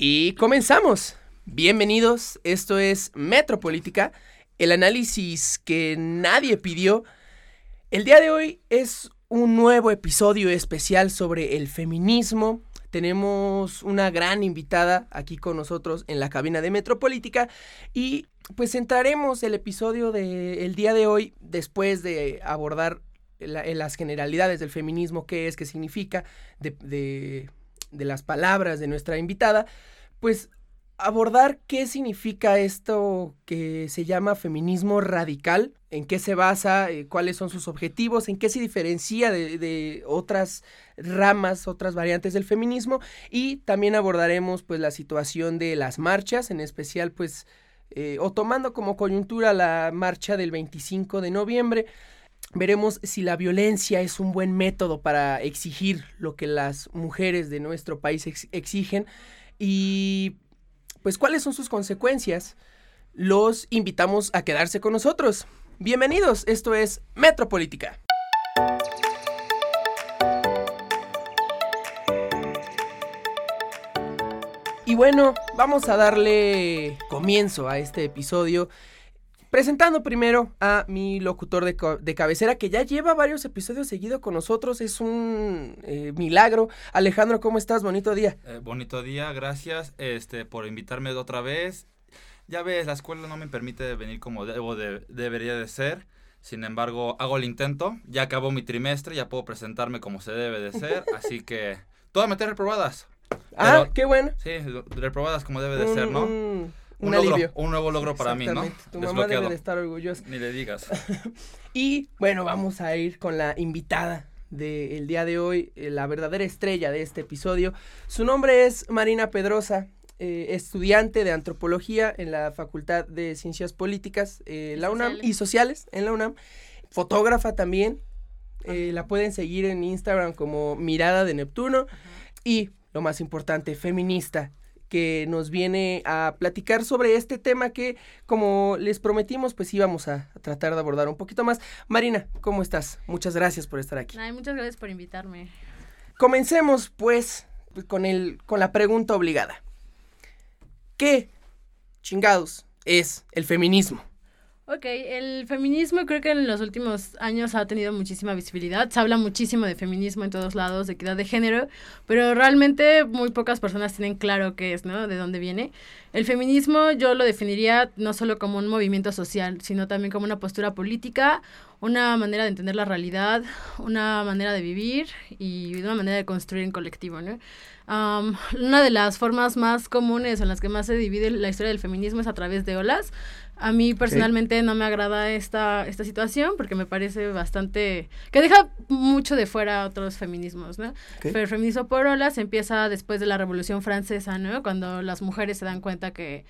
Y comenzamos. Bienvenidos, esto es Metropolítica, el análisis que nadie pidió. El día de hoy es un nuevo episodio especial sobre el feminismo. Tenemos una gran invitada aquí con nosotros en la cabina de Metropolítica y pues entraremos el episodio del día de hoy después de abordar las generalidades del feminismo, qué es, qué significa, de las palabras de nuestra invitada, pues abordar qué significa esto que se llama feminismo radical, en qué se basa, eh, cuáles son sus objetivos, en qué se diferencia de, otras ramas, otras variantes del feminismo y también abordaremos pues la situación de las marchas, en especial pues eh, o tomando como coyuntura la marcha del 25 de noviembre, Veremos si la violencia es un buen método para exigir lo que las mujeres de nuestro país exigen y pues cuáles son sus consecuencias. Los invitamos a quedarse con nosotros. Bienvenidos, esto es Metropolítica. Y bueno, vamos a darle comienzo a este episodio Presentando primero a mi locutor de, cabecera que ya lleva varios episodios seguidos con nosotros, es un eh, milagro. Alejandro, ¿cómo estás? Bonito día. Eh, bonito día, gracias este, por invitarme otra vez. Ya ves, la escuela no me permite venir como debo debería de ser. Sin embargo, hago el intento. Ya acabó mi trimestre, ya puedo presentarme como se debe de ser. así que, todas meter reprobadas. Ah, qué bueno. Sí, reprobadas como debe de ser, ¿no? Un, alivio. un nuevo logro para mí, ¿no? Tu mamá debe de estar orgullosa. Ni le digas. y bueno, vamos a ir con la invitada del día de hoy, eh, la verdadera estrella de este episodio. Su nombre es Marina Pedrosa, eh, estudiante de antropología en la Facultad de Ciencias Políticas, eh, la UNAM y Sociales en la UNAM, fotógrafa también. la pueden seguir en Instagram como Mirada de Neptuno y lo más importante, feminista que nos viene a platicar sobre este tema que, como les prometimos, pues íbamos a, tratar de abordar un poquito más. Marina, ¿cómo estás? Muchas gracias por estar aquí. Ay, muchas gracias por invitarme. Comencemos, pues, con, el, con la pregunta obligada. ¿Qué chingados es el feminismo? Ok, el feminismo creo que en los últimos años ha tenido muchísima visibilidad. Se habla muchísimo de feminismo en todos lados, de equidad de género, pero realmente muy pocas personas tienen claro qué es, ¿no? De dónde viene. El feminismo yo lo definiría no solo como un movimiento social, sino también como una postura política, una manera de entender la realidad, una manera de vivir y una manera de construir en colectivo, ¿no? una de las formas más comunes en las que más se divide la historia del feminismo es a través de olas. A mí personalmente no me agrada esta, esta situación porque me parece bastante... que deja mucho de fuera otros feminismos, ¿no? Pero el feminismo por olas empieza después de la Revolución Francesa, ¿no? Cuando las mujeres se dan cuenta que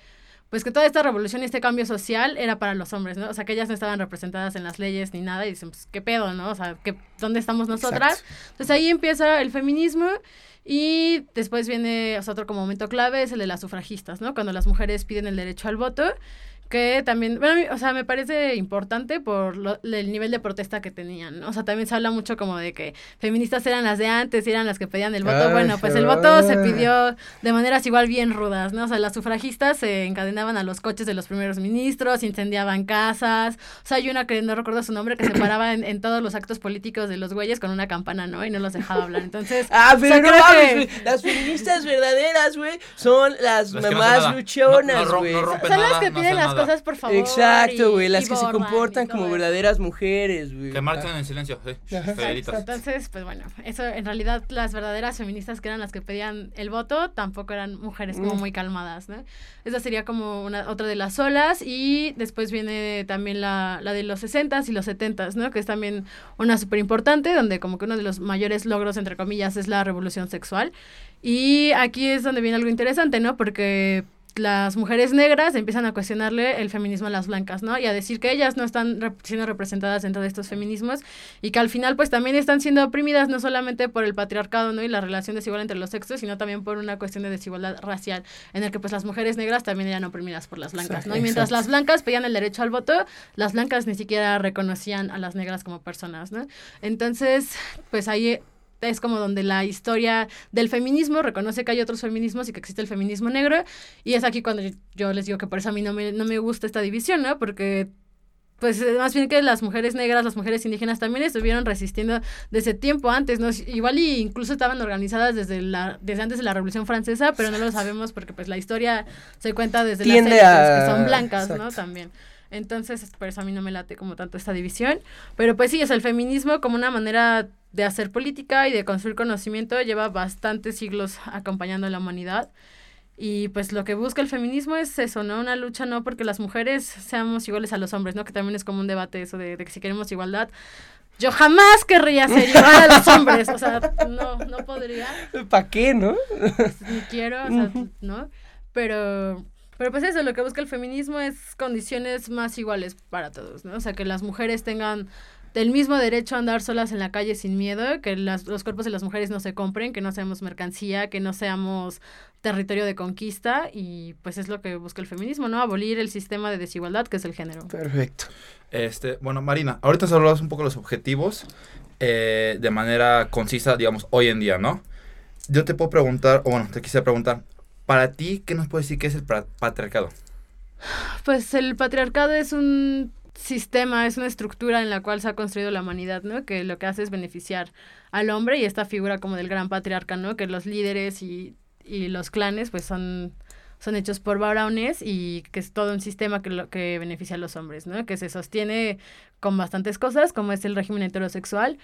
pues que toda esta revolución y este cambio social era para los hombres, ¿no? O sea, que ellas no estaban representadas en las leyes ni nada y dicen, pues, ¿qué pedo, no? O sea, ¿qué, ¿dónde estamos nosotras? Entonces ahí empieza el feminismo y después viene otro como momento clave, es el de las sufragistas, ¿no? Cuando las mujeres piden el derecho al voto que también, bueno, o sea, me parece importante por el nivel de protesta que tenían, O sea, también se habla mucho como de que feministas eran las de antes, eran las que pedían el voto. bueno, pues el voto se pidió de maneras igual bien rudas, ¿no? O sea, las sufragistas se encadenaban a los coches de los primeros ministros, incendiaban casas. O sea, hay una que no recuerdo su nombre que se paraba en, todos los actos políticos de los güeyes con una campana, ¿no? Y no los dejaba hablar. Entonces, ah, pero no las feministas verdaderas, güey, son las, mamás luchonas, güey. son las que piden las cosas, por favor. Exacto, güey. Las que se comportan como verdaderas mujeres, güey. Que marchan en silencio, sí. Entonces, pues bueno, eso en realidad las verdaderas feministas que eran las que pedían el voto tampoco eran mujeres como mm. muy calmadas, ¿no? Esa sería como una otra de las olas y después viene también la, la de los 60s y los 70s, ¿no? Que es también una súper importante, donde como que uno de los mayores logros, entre comillas, es la revolución sexual. Y aquí es donde viene algo interesante, ¿no? Porque las mujeres negras empiezan a cuestionarle el feminismo a las blancas, ¿no? Y a decir que ellas no están siendo representadas dentro de estos feminismos y que al final pues también están siendo oprimidas no solamente por el patriarcado, ¿no? Y la relación desigual entre los sexos, sino también por una cuestión de desigualdad racial en el que pues las mujeres negras también eran oprimidas por las blancas, ¿no? Y mientras las blancas pedían el derecho al voto, las blancas ni siquiera reconocían a las negras como personas, ¿no? Entonces, pues ahí es como donde la historia del feminismo reconoce que hay otros feminismos y que existe el feminismo negro. Y es aquí cuando yo les digo que por eso a mí no me, no me gusta esta división, ¿no? Porque pues eh, más bien que las mujeres negras, las mujeres indígenas también estuvieron resistiendo desde tiempo antes, ¿no? Igual y incluso estaban organizadas desde la desde antes de la Revolución Francesa, pero no lo sabemos porque pues la historia se cuenta desde Tiende las élites, a- que son blancas, ¿no? También. Entonces, por eso a mí no me late como tanto esta división, pero pues sí, es el feminismo como una manera de hacer política y de construir conocimiento lleva bastantes siglos acompañando a la humanidad. Y pues lo que busca el feminismo es eso, ¿no? Una lucha no porque las mujeres seamos iguales a los hombres, ¿no? Que también es como un debate eso de, de que si queremos igualdad. Yo jamás querría ser igual a los hombres, o sea, no, no podría, ¿Para qué, no? pues, ni quiero, o sea. ¿no? Pero, pero pues eso, lo que busca el feminismo es condiciones más iguales para todos, ¿no? O sea, que las mujeres tengan el mismo derecho a andar solas en la calle sin miedo, que las- los cuerpos de las mujeres no se compren, que no seamos mercancía, que no seamos territorio de conquista y pues es lo que busca el feminismo, ¿no? Abolir el sistema de desigualdad que es el género. Perfecto. Este, bueno, Marina, ahorita has hablado un poco de los objetivos eh, de manera concisa, digamos, hoy en día, ¿no? Yo te puedo preguntar, o bueno, te quisiera preguntar, para ti, ¿qué nos puedes decir que es el patriarcado? Pues el patriarcado es un sistema, es una estructura en la cual se ha construido la humanidad, ¿no? Que lo que hace es beneficiar al hombre y esta figura como del gran patriarca, ¿no? Que los líderes y, y los clanes pues son, son hechos por varones y que es todo un sistema que, lo, que beneficia a los hombres, ¿no? Que se sostiene con bastantes cosas, como es el régimen heterosexual,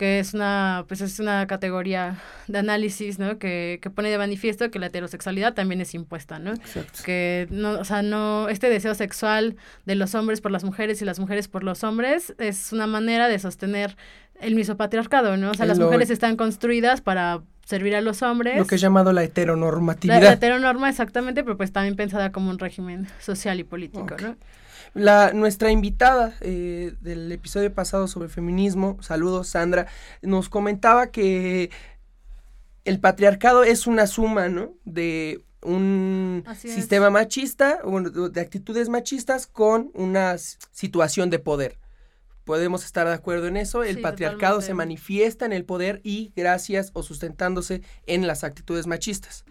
que es una, pues es una categoría de análisis, ¿no? Que, que pone de manifiesto que la heterosexualidad también es impuesta, ¿no? Exacto. que no, o sea, no, este deseo sexual de los hombres por las mujeres y las mujeres por los hombres es una manera de sostener el mismo patriarcado, ¿no? O sea, las lo- mujeres están construidas para servir a los hombres. Lo que es llamado la heteronormatividad. la heteronorma exactamente, pero pues también pensada como un régimen social y político. ¿no? La, nuestra invitada eh, del episodio pasado sobre feminismo, saludos Sandra, nos comentaba que el patriarcado es una suma, ¿no? De un Así es. sistema machista, de de actitudes machistas con una situación de poder. Podemos estar de acuerdo en eso. El Sí, patriarcado se manifiesta en el poder y gracias o sustentándose en las actitudes machistas.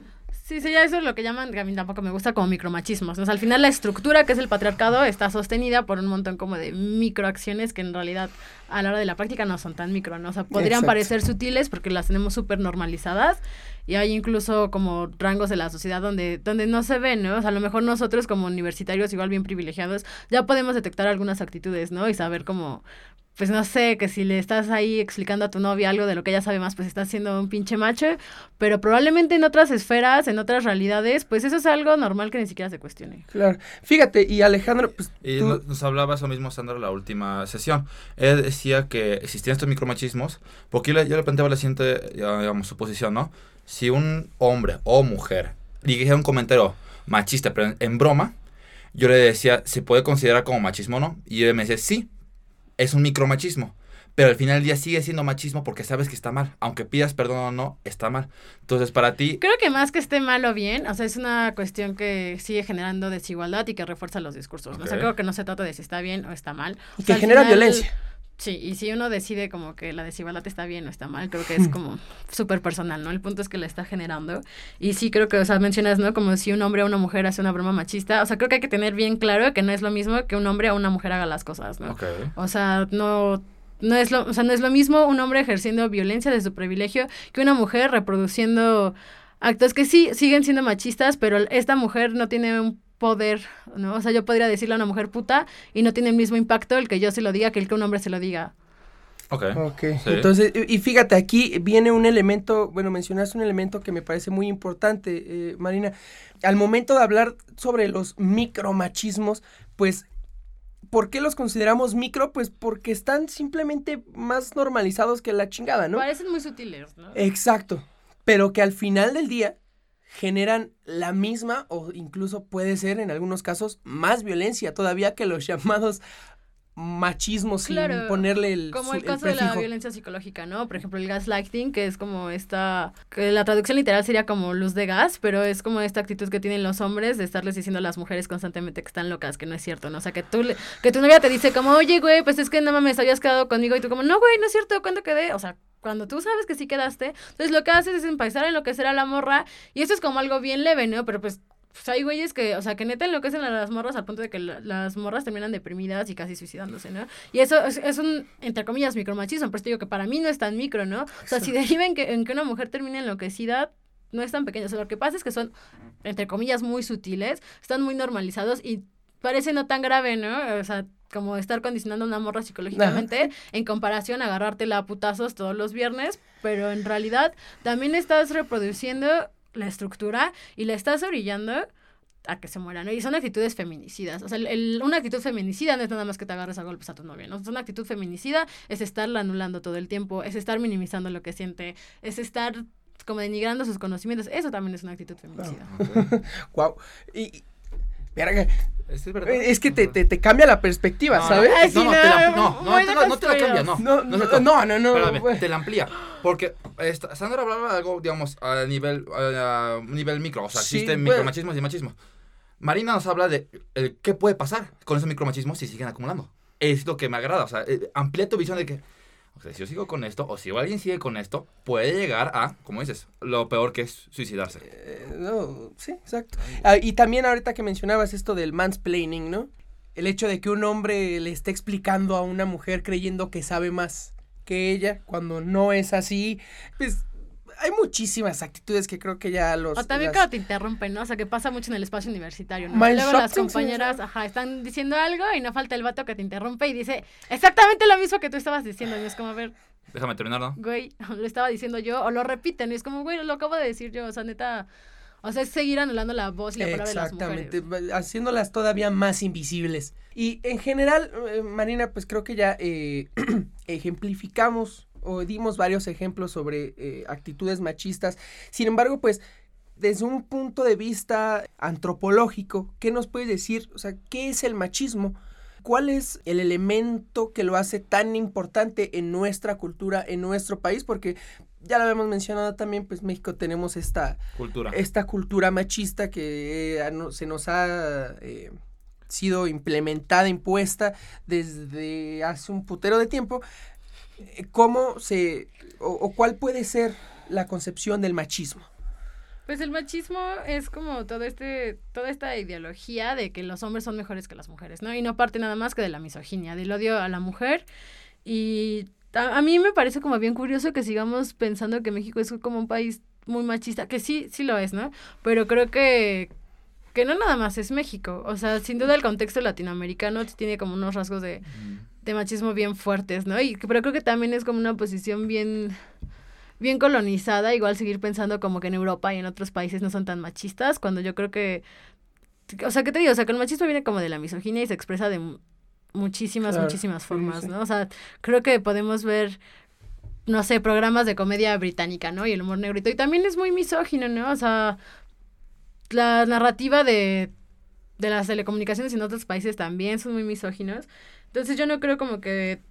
Sí, sí, ya eso es lo que llaman, que a mí tampoco me gusta como micromachismos. ¿no? O sea, al final la estructura que es el patriarcado está sostenida por un montón como de microacciones que en realidad a la hora de la práctica no son tan micro, ¿no? O sea, podrían Exacto. parecer sutiles porque las tenemos súper normalizadas y hay incluso como rangos de la sociedad donde, donde no se ven, ¿no? O sea, a lo mejor nosotros como universitarios igual bien privilegiados ya podemos detectar algunas actitudes, ¿no? Y saber cómo, pues no sé, que si le estás ahí explicando a tu novia algo de lo que ella sabe más, pues estás siendo un pinche macho, pero probablemente en otras esferas, en otras realidades, pues eso es algo normal que ni siquiera se cuestione. Claro. Fíjate, y Alejandro, pues Y tú- no- nos hablaba eso mismo Sandra en la última sesión. Él decía que existían estos micromachismos, porque yo le, yo le planteaba la siguiente, digamos, suposición, ¿no? Si un hombre o mujer dijera un comentario machista, pero en, en broma, yo le decía, ¿se puede considerar como machismo o no? Y él me decía, sí, es un micromachismo. Pero al final del día sigue siendo machismo porque sabes que está mal. Aunque pidas perdón o no, está mal. Entonces, para ti, Creo que más que esté mal o bien, o sea, es una cuestión que sigue generando desigualdad y que refuerza los discursos. ¿no? O sea, creo que no se trata de si está bien o está mal. O que sea, genera final- violencia. Sí, y si uno decide como que la desigualdad está bien o está mal, creo que es como súper personal, ¿no? El punto es que la está generando. Y sí creo que, o sea, mencionas, ¿no? Como si un hombre o una mujer hace una broma machista. O sea, creo que hay que tener bien claro que no es lo mismo que un hombre o una mujer haga las cosas, ¿no? ok. O sea, no, no es lo, o sea, no es lo mismo un hombre ejerciendo violencia de su privilegio que una mujer reproduciendo actos que sí siguen siendo machistas, pero esta mujer no tiene un poder, ¿no? O sea, yo podría decirle a una mujer puta y no tiene el mismo impacto el que yo se lo diga que el que un hombre se lo diga. Ok. Ok, Sí. entonces, y y fíjate, aquí viene un elemento, bueno, mencionaste un elemento que me parece muy importante, eh, Marina. Al momento de hablar sobre los micromachismos, pues, ¿por qué los consideramos micro? Pues porque están simplemente más normalizados que la chingada, ¿no? Parecen muy sutiles, ¿no? Exacto, pero que al final del día generan la misma o incluso puede ser en algunos casos más violencia todavía que los llamados machismos sin Claro, ponerle el como el caso de la violencia psicológica, ¿no? Por ejemplo, el gaslighting, que es como esta, que la traducción literal sería como luz de gas, pero es como esta actitud que tienen los hombres de estarles diciendo a las mujeres constantemente que están locas, que no es cierto, ¿no? O sea, que tú, le- que tu novia te dice como, oye, güey, pues es que no mames, habías quedado conmigo y tú como, no, güey, no es cierto, ¿cuándo quedé? O sea, cuando tú sabes que sí quedaste, entonces lo que haces es empezar a enloquecer a la morra y eso es como algo bien leve, ¿no? Pero pues pues hay güeyes que, o sea, que neta enloquecen a las morras al punto de que la- las morras terminan deprimidas y casi suicidándose, ¿no? Y eso es, es un, entre comillas, micromachismo, pero te digo que para mí no es tan micro, ¿no? O sea, si deriva en que, en que una mujer termine enloquecida, no es tan pequeño. O sea, lo que pasa es que son, entre comillas, muy sutiles, están muy normalizados y parece no tan grave, ¿no? O sea, como estar condicionando a una morra psicológicamente en comparación a agarrártela a putazos todos los viernes, pero en realidad también estás reproduciendo la estructura y la estás orillando a que se muera, ¿no? Y son actitudes feminicidas. O sea, el- el- una actitud feminicida no es nada más que te agarres a golpes a tu novia, ¿no? Una actitud feminicida es estarla anulando todo el tiempo, es estar minimizando lo que siente, es estar como denigrando sus conocimientos. Eso también es una actitud feminicida. Wow. Y- verga, Es, es verdad. es que te, te, te cambia la perspectiva, No, ¿sabes? No, no, no, te la, no, no, te la- no te la cambia, no. No, no, no, no, no, Espérame, güey. te la amplía. Porque esta, Sandra hablaba de algo, digamos, a nivel, a nivel micro. O sea, Sí, existen bueno. micromachismos y machismos. Marina nos habla de el, qué puede pasar con esos micromachismos si siguen acumulando. Es lo que me agrada. O sea, eh, amplía tu visión de que, o sea, si yo sigo con esto, o si alguien sigue con esto, puede llegar a, como dices, lo peor que es suicidarse. Eh, no, sí, exacto. Ah, y también ahorita que mencionabas esto del mansplaining, ¿no? El hecho de que un hombre le esté explicando a una mujer creyendo que sabe más que ella, cuando no es así, pues hay muchísimas actitudes que creo que ya los... O también las- cuando te interrumpen, ¿no? O sea, que pasa mucho en el espacio universitario, ¿no? Y luego las compañeras, sí. ajá, están diciendo algo y no falta el vato que te interrumpe y dice exactamente lo mismo que tú estabas diciendo. Y es como, a ver, Déjame terminar, ¿no? güey, lo estaba diciendo yo, o lo repiten, y es como, güey, lo acabo de decir yo, o sea, neta, o sea, es seguir anulando la voz y la palabra de las Exactamente, mujeres. haciéndolas todavía más invisibles. Y en general, eh, Marina, pues creo que ya eh, ejemplificamos o dimos varios ejemplos sobre eh, actitudes machistas. Sin embargo, pues desde un punto de vista antropológico, ¿qué nos puedes decir? O sea, ¿qué es el machismo? ¿Cuál es el elemento que lo hace tan importante en nuestra cultura, en nuestro país? Porque ya lo habíamos mencionado también, pues México tenemos esta Cultura. esta cultura machista que eh, se nos ha eh, sido implementada, impuesta desde hace un putero de tiempo, ¿cómo se o, o cuál puede ser la concepción del machismo? Pues el machismo es como todo este, toda esta ideología de que los hombres son mejores que las mujeres, ¿no? Y no parte nada más que de la misoginia, del odio a la mujer. Y a, a mí me parece como bien curioso que sigamos pensando que México es como un país muy machista, que sí, sí lo es, ¿no? Pero creo que, que no nada más es México. O sea, sin duda el contexto latinoamericano tiene como unos rasgos de, de machismo bien fuertes, ¿no? Y pero creo que también es como una posición bien bien colonizada, igual seguir pensando como que en Europa y en otros países no son tan machistas, cuando yo creo que o sea, ¿qué te digo? O sea, que el machismo viene como de la misoginia y se expresa de mu- muchísimas, Claro, muchísimas sí, formas, sí. ¿no? O sea, creo que podemos ver no sé, programas de comedia británica, ¿no? Y el humor negrito. Y también es muy misógino, ¿no? O sea, la narrativa de, de las telecomunicaciones en otros países también son muy misóginos. Entonces yo no creo como que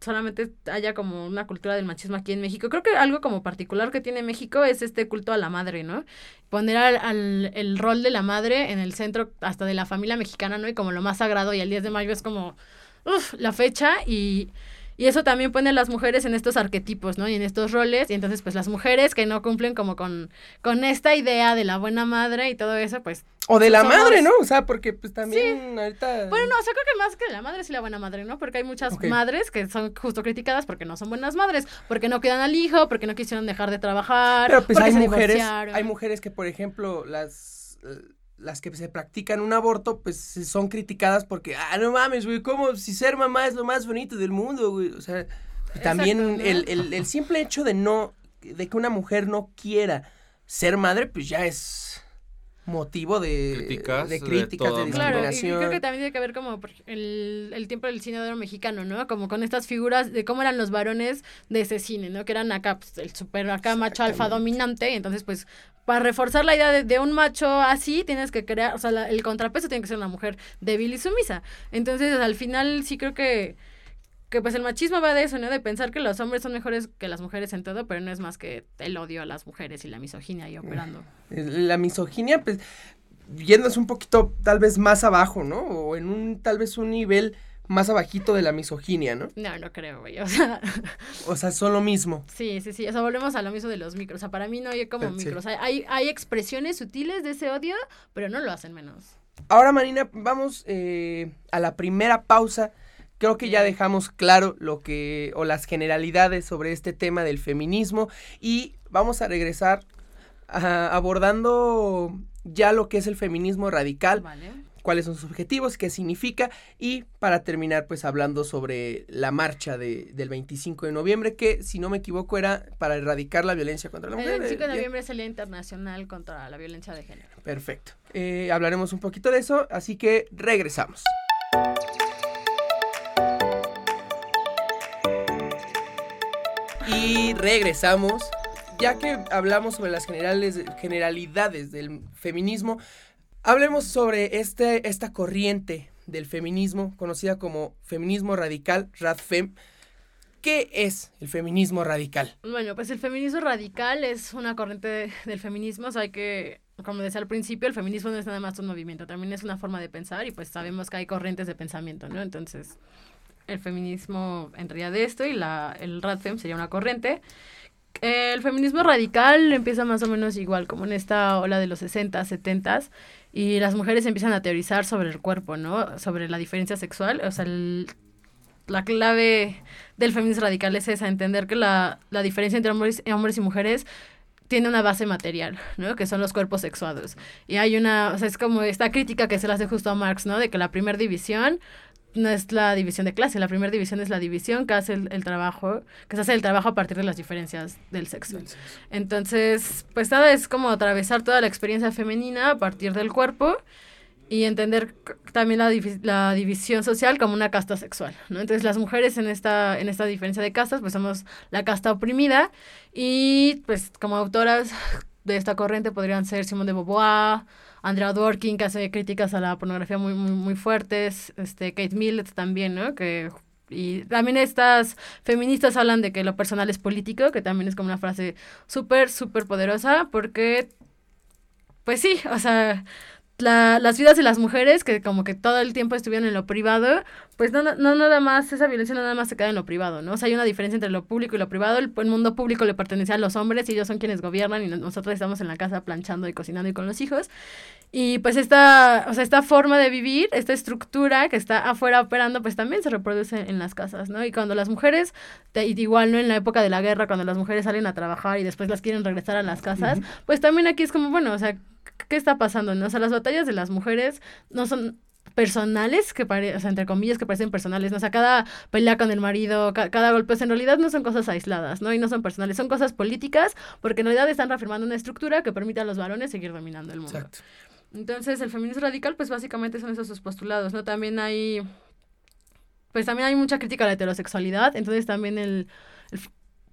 solamente haya como una cultura del machismo aquí en México. Creo que algo como particular que tiene México es este culto a la madre, ¿no? Poner al, al- el rol de la madre en el centro hasta de la familia mexicana, ¿no? Y como lo más sagrado y el 10 de mayo es como, uf, la fecha y... Y eso también pone a las mujeres en estos arquetipos, ¿no? Y en estos roles. Y entonces, pues las mujeres que no cumplen como con, con esta idea de la buena madre y todo eso, pues O de la Somos- madre, ¿no? O sea, porque pues también ahorita... Bueno, no, o sea, creo que más que la madre sí la buena madre, ¿no? Porque hay muchas madres que son justo criticadas porque no son buenas madres, porque no cuidan al hijo, porque no quisieron dejar de trabajar, Pero pues porque hay se mujeres, divorciaron. hay mujeres que, por ejemplo, las, eh, las que se practican un aborto, pues son criticadas porque, ah, no mames, güey, ¿cómo si ser mamá es lo más bonito del mundo, güey? O sea, también Exacto, ¿no? el, el, el simple hecho de no, de que una mujer no quiera ser madre, pues ya es motivo de Críticas de de críticas, de, mundo. Claro, y creo que también tiene que ver como el, el tiempo del cine de oro mexicano, ¿no? Como con estas figuras de cómo eran los varones de ese cine, ¿no? Que eran acá, pues, el super acá macho alfa dominante, y entonces, pues, para reforzar la idea de, de un macho así, tienes que crear, o sea, la- el contrapeso tiene que ser una mujer débil y sumisa. Entonces, al final, sí creo que que pues el machismo va de eso, ¿no? De pensar que los hombres son mejores que las mujeres en todo, pero no es más que el odio a las mujeres y la misoginia ahí operando. La misoginia, pues, yéndose un poquito tal vez más abajo, ¿no? O en un tal vez un nivel más abajito de la misoginia, ¿no? No, no creo, güey. O sea, O sea, son lo mismo. sí, sí, sí. O sea, volvemos a lo mismo de los micros. O sea, para mí no hay como Sí. micros. Hay, hay, hay expresiones sutiles de ese odio, pero no lo hacen menos. Ahora, Marina, vamos eh, a la primera pausa. Creo que ya dejamos claro lo que, o las generalidades sobre este tema del feminismo. Y vamos a regresar ah, abordando ya lo que es el feminismo radical. Vale. cuáles son sus objetivos, qué significa y para terminar pues hablando sobre la marcha de, del 25 de noviembre que si no me equivoco era para erradicar la violencia contra la El mujer. 25 de Eh, noviembre es el Día Internacional contra la Violencia de Género. Perfecto. Eh, hablaremos un poquito de eso, así que regresamos. Y regresamos. Ya que hablamos sobre las generalidades del feminismo, hablemos sobre este, esta corriente del feminismo conocida como feminismo radical, RADFEM. ¿Qué es el feminismo radical? Bueno, pues el feminismo radical es una corriente de- del feminismo, o sea, que, como decía al principio, el feminismo no es nada más un movimiento, también es una forma de pensar y pues sabemos que hay corrientes de pensamiento, ¿no? Entonces, el feminismo entraría de esto y la, el RADFEM sería una corriente. El feminismo radical empieza más o menos igual, como en esta ola de los 60, 70 y las mujeres empiezan a teorizar sobre el cuerpo, ¿no? Sobre la diferencia sexual, o sea, la clave del feminismo radical es esa, entender que la, la diferencia entre hombres, hombres y mujeres tiene una base material, ¿no? Que son los cuerpos sexuados. Y hay una, o sea, es como esta crítica que se le hace justo a Marx, ¿no? De que la primera división no es la división de clase, la primera división es la división que hace el, el trabajo, que se hace el trabajo a partir de las diferencias del sexo. Entonces, pues nada, es como atravesar toda la experiencia femenina a partir del cuerpo y entender también la, divi- la división social como una casta sexual, ¿no? Entonces las mujeres en esta, en esta diferencia de castas, pues somos la casta oprimida y pues como autoras de esta corriente podrían ser Simone de Beauvoir, Andrea Dworkin, que hace críticas a la pornografía muy, muy, muy fuertes, este, Kate Millett también, ¿no? Que y también estas feministas hablan de que lo personal es político, que también es como una frase súper, súper poderosa, porque, pues sí, o sea, la- las vidas de las mujeres, que como que todo el tiempo estuvieron en lo privado, pues no, no, no nada más, esa violencia no nada más se queda en lo privado, ¿no? O sea, hay una diferencia entre lo público y lo privado. El, el mundo público le pertenece a los hombres y ellos son quienes gobiernan y no- nosotros estamos en la casa planchando y cocinando y con los hijos. Y pues esta, o sea, esta forma de vivir, esta estructura que está afuera operando, pues también se reproduce en las casas, ¿no? Y cuando las mujeres, te- igual, ¿no? En la época de la guerra, cuando las mujeres salen a trabajar y después las quieren regresar a las casas, pues también aquí es como, bueno, o sea, ¿qué está pasando? ¿no? O sea, las batallas de las mujeres no son personales, que pare, o sea, entre comillas, que parecen personales, ¿no? O sea, cada pelea con el marido, ca- cada golpe, o sea, en realidad no son cosas aisladas, ¿no? Y no son personales, son cosas políticas, porque en realidad están reafirmando una estructura que permite a los varones seguir dominando el mundo. Exacto. Entonces, el feminismo radical, pues básicamente son esos sus postulados, ¿no? También hay, pues también hay mucha crítica a la heterosexualidad, entonces también el,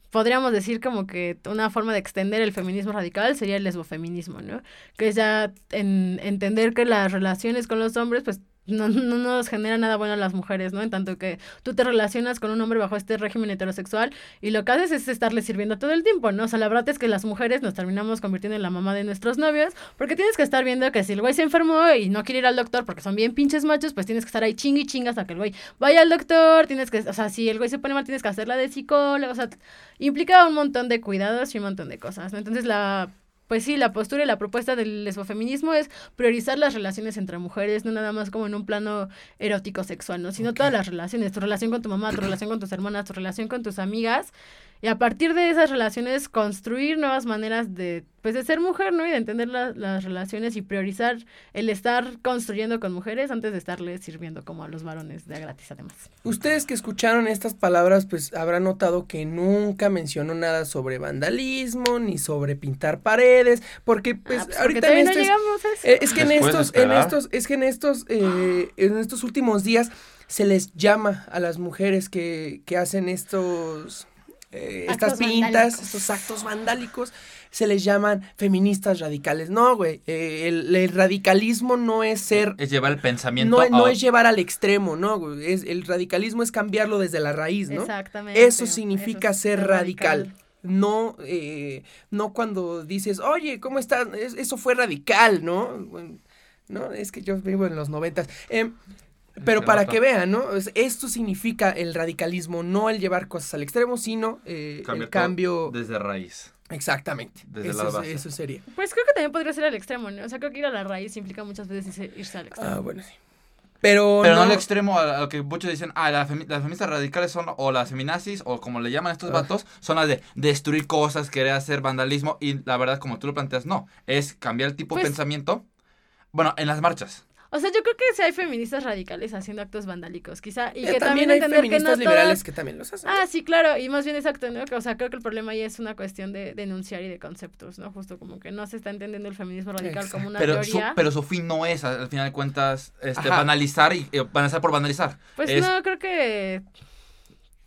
podríamos decir como que una forma de extender el feminismo radical sería el lesbofeminismo, ¿no? Que es ya en, entender que las relaciones con los hombres, pues no, no nos genera nada bueno a las mujeres, ¿no? En tanto que tú te relacionas con un hombre bajo este régimen heterosexual y lo que haces es estarle sirviendo todo el tiempo, ¿no? O sea, la verdad es que las mujeres nos terminamos convirtiendo en la mamá de nuestros novios porque tienes que estar viendo que si el güey se enfermó y no quiere ir al doctor porque son bien pinches machos, pues tienes que estar ahí chingui chingas hasta que el güey vaya al doctor, tienes que, o sea, si el güey se pone mal tienes que hacerla de psicólogo, o sea, implica un montón de cuidados y un montón de cosas, ¿no? Entonces la pues sí, la postura y la propuesta del lesbofeminismo es priorizar las relaciones entre mujeres, no nada más como en un plano erótico sexual, ¿no? Sino todas las relaciones, tu relación con tu mamá, tu relación con tus hermanas, tu relación con tus amigas, y a partir de esas relaciones construir nuevas maneras de, pues, de ser mujer, ¿no? Y de entender la- las relaciones y priorizar el estar construyendo con mujeres antes de estarles sirviendo como a los varones de gratis además. Ustedes que escucharon estas palabras, pues habrán notado que nunca mencionó nada sobre vandalismo, ni sobre pintar paredes, porque pues Ah, pues, porque ahorita en todavía no estos- llegamos a eso. Eh, es que en estos, en estos, es que en estos, eh, en estos últimos días se les llama a las mujeres que, que hacen estos, eh, estas pintas, vandálicos. estos actos vandálicos, se les llaman feministas radicales. No, güey, eh, el, el radicalismo no es ser, Es llevar el pensamiento no, a no ot- es llevar al extremo, no, güey, es, el radicalismo es cambiarlo desde la raíz, ¿no? Exactamente. Eso significa ser radical. No, eh, no cuando dices, oye, ¿cómo estás? Es- eso fue radical, ¿no? Bueno, No, es que yo vivo en los noventas. Em, Pero para que vean, ¿no? Es- Esto significa el radicalismo, no el llevar cosas al extremo, sino eh, el cambio... Desde raíz. Exactamente. desde eso, la base. eso sería. Pues creo que también podría ser al extremo, ¿no? O sea, creo que ir a la raíz implica muchas veces irse- al extremo. Ah, bueno, sí. Pero, Pero no, no, al extremo a, lo que muchos dicen, ah, la femi- las feministas radicales son, o las feminazis, o como le llaman estos Ah. vatos, son las de destruir cosas, querer hacer vandalismo, y la verdad, como tú lo planteas, no, es cambiar el tipo de Pues- pensamiento, bueno, en las marchas. O sea, yo creo que sí hay feministas radicales haciendo actos vandálicos, quizá. Y Eh, que también también, hay entender que feministas no liberales todas... que también los hacen. Ah, sí, claro, y más bien exacto, ¿no? O sea, creo que el problema ahí es una cuestión de denunciar y de conceptos, ¿no? Justo como que no se está entendiendo el feminismo radical como una Pero su, pero su fin no es, al final de cuentas, este, Ajá. banalizar y eh, banalizar por banalizar. Pues es, no, creo que...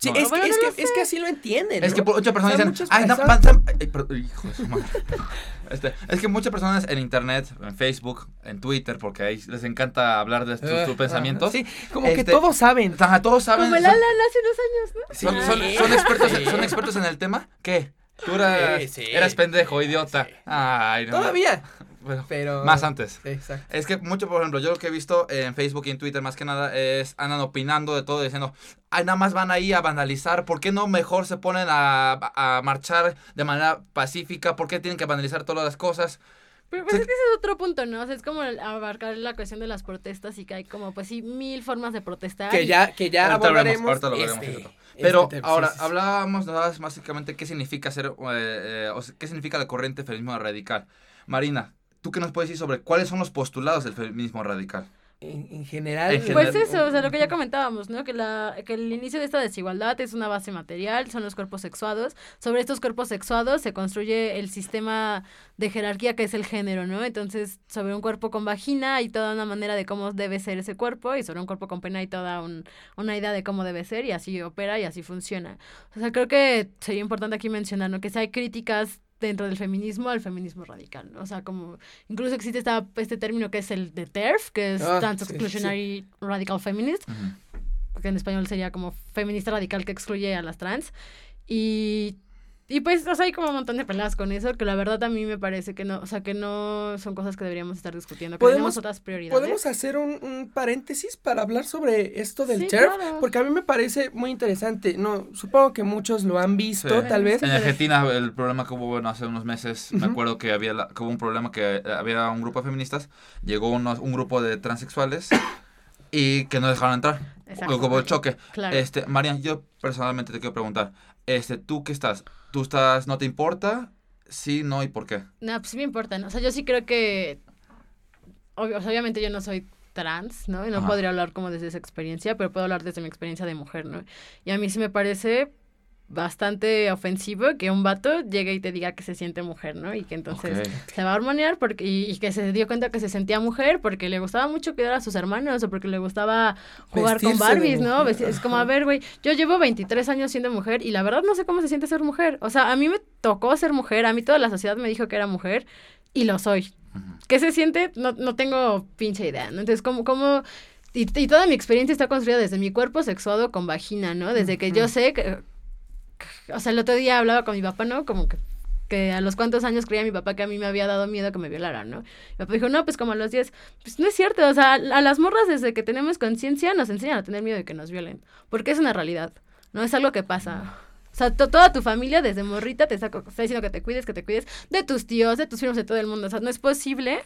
sí, no. es, Bueno, que, es, no lo que, es que así lo entienden. Es que muchas personas O sea, dicen, muchas ay, personas- ay, pero- hijo de su madre". Este, es que muchas personas en internet, en Facebook, en Twitter, porque ahí les encanta hablar de sus, Ah, pensamientos. Sí, como que Este, todos saben. Ajá, todos saben. Como el son- Alan hace unos años, ¿no? Son, son- Sí. son expertos, Sí. son expertos en el tema. ¿Qué? Tú eras, Sí, sí. eras pendejo, idiota. Sí. Ay, no. Todavía. Bueno, Pero... más antes. Sí, exacto. Es que mucho, por ejemplo, yo lo que he visto en Facebook y en Twitter más que nada es andan opinando de todo, diciendo, ay, nada más van ahí a vandalizar, ¿por qué no mejor se ponen a, a marchar de manera pacífica? ¿Por qué tienen que vandalizar todas las cosas? Pero pues Sí. es que ese es otro punto, ¿no? O sea, es como abarcar la cuestión de las protestas y que hay como, pues sí, mil formas de protestar. Que y- ya, que ya Ahorita lo veremos, abordaremos. ahorita lo veremos, este- este Pero tema. ahora, Sí, sí, sí. hablábamos nada más básicamente qué significa ser, eh, eh, o sea, qué significa la corriente feminismo radical. Marina, ¿tú qué nos puedes decir sobre cuáles son los postulados del feminismo radical? En, en general. En Pues eso, o sea, lo que ya comentábamos, ¿no? Que, la, que el inicio de esta desigualdad es una base material, son los cuerpos sexuados. Sobre estos cuerpos sexuados se construye el sistema de jerarquía que es el género, ¿no? Entonces, sobre un cuerpo con vagina hay toda una manera de cómo debe ser ese cuerpo y sobre un cuerpo con pene hay toda un- una idea de cómo debe ser y así opera y así funciona. O sea, creo que sería importante aquí mencionar, ¿no? Que si hay críticas dentro del feminismo al feminismo radical, ¿no? O sea, como incluso existe esta, este término que es el de TERF, que es Ah, Trans sí, sí. Exclusionary Radical Feminist, que en español sería como feminista radical que excluye a las trans. Y, y pues, o sea, hay como un montón de peleas con eso, que la verdad a mí me parece que no, o sea, que no son cosas que deberíamos estar discutiendo, que Podemos- tenemos otras prioridades. ¿Podemos hacer un, un paréntesis para hablar sobre esto del Sí, TERF? claro. Porque a mí me parece muy interesante. No, supongo que muchos lo han visto, Sí. tal vez. En Argentina, el problema que hubo bueno, hace unos meses, me acuerdo que había la- que hubo un problema que había un grupo de feministas, llegó unos- un grupo de transexuales y que no dejaron entrar. Exacto. Hubo el choque. Claro. Este, Marian, yo personalmente te quiero preguntar, este, ¿tú qué estás? ¿Tú estás, no te importa? Sí, no y por qué? No, pues sí me importa, ¿no? O sea, yo sí creo que. obvio- obviamente yo no soy trans, ¿no? Y no Ajá. podría hablar como desde esa experiencia, pero puedo hablar desde mi experiencia de mujer, ¿no? Y a mí sí me parece bastante ofensivo que un vato llegue y te diga que se siente mujer, ¿no? Y que entonces se va a hormonear porque, y, y que se dio cuenta que se sentía mujer porque le gustaba mucho cuidar a sus hermanos o porque le gustaba jugar con Vestirse Barbies, ¿no? Es como, a ver, güey, yo llevo 23 años siendo mujer y la verdad no sé cómo se siente ser mujer. O sea, a mí me tocó ser mujer, a mí toda la sociedad me dijo que era mujer y lo soy. Ujú. ¿Qué se siente? No, no tengo pinche idea, ¿no? Entonces, ¿cómo, cómo... Y, y toda mi experiencia está construida desde mi cuerpo sexuado con vagina, ¿no? Desde que yo sé que... O sea, el otro día hablaba con mi papá, ¿no? Como que, que a los cuantos años creía mi papá que a mí me había dado miedo que me violaran, ¿no? Mi papá dijo, no, pues como a los 10. Pues no es cierto, o sea, a las morras desde que tenemos conciencia nos enseñan a tener miedo de que nos violen. Porque es una realidad, no es algo que pasa. O sea, to- toda tu familia desde morrita te está, está diciendo que te cuides, que te cuides de tus tíos, de tus primos, de todo el mundo. O sea, no es posible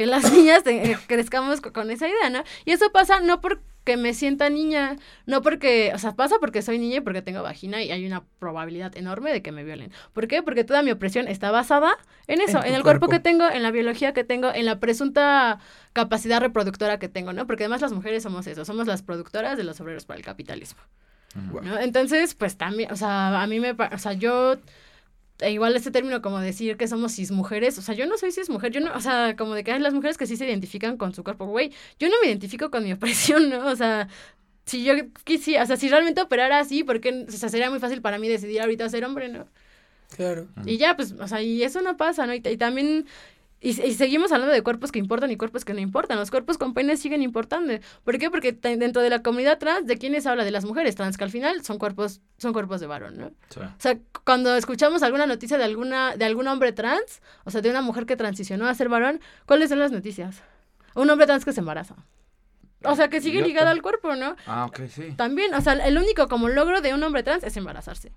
que las niñas te- eh, crezcamos co- con esa idea, ¿no? Y eso pasa no porque me sienta niña, no porque, o sea, pasa porque soy niña y porque tengo vagina y hay una probabilidad enorme de que me violen. ¿Por qué? Porque toda mi opresión está basada en eso, En el cuerpo cuerpo. que tengo, en la biología que tengo, en la presunta capacidad reproductora que tengo, ¿no? Porque además las mujeres somos eso, somos las productoras de los obreros para el capitalismo. ¿no? Entonces, pues también, o sea, a mí me, o sea, yo, e igual este término como decir que somos cismujeres, o sea, yo no soy cismujer, yo no, o sea, como de que hay las mujeres que sí se identifican con su cuerpo, güey, yo no me identifico con mi opresión, ¿no? O sea, si yo quisiera, o sea, si realmente operara así, porque, o sea, sería muy fácil para mí decidir ahorita ser hombre, ¿no? Claro. Y ya, pues, o sea, y eso no pasa, ¿no? Y, y también, y, y seguimos hablando de cuerpos que importan y cuerpos que no importan. Los cuerpos con penes siguen importando. ¿Por qué? Porque dentro de la comunidad trans, ¿de quiénes habla? De las mujeres trans, que al final son cuerpos, son cuerpos de varón, ¿no? Sí. O sea, cuando escuchamos alguna noticia de alguna, de algún hombre trans, o sea, de una mujer que transicionó a ser varón, ¿cuáles son las noticias? Un hombre trans que se embaraza. O sea, que sigue ligada al cuerpo, ¿no? Ah, ok, sí. También, o sea, el único como logro de un hombre trans es embarazarse.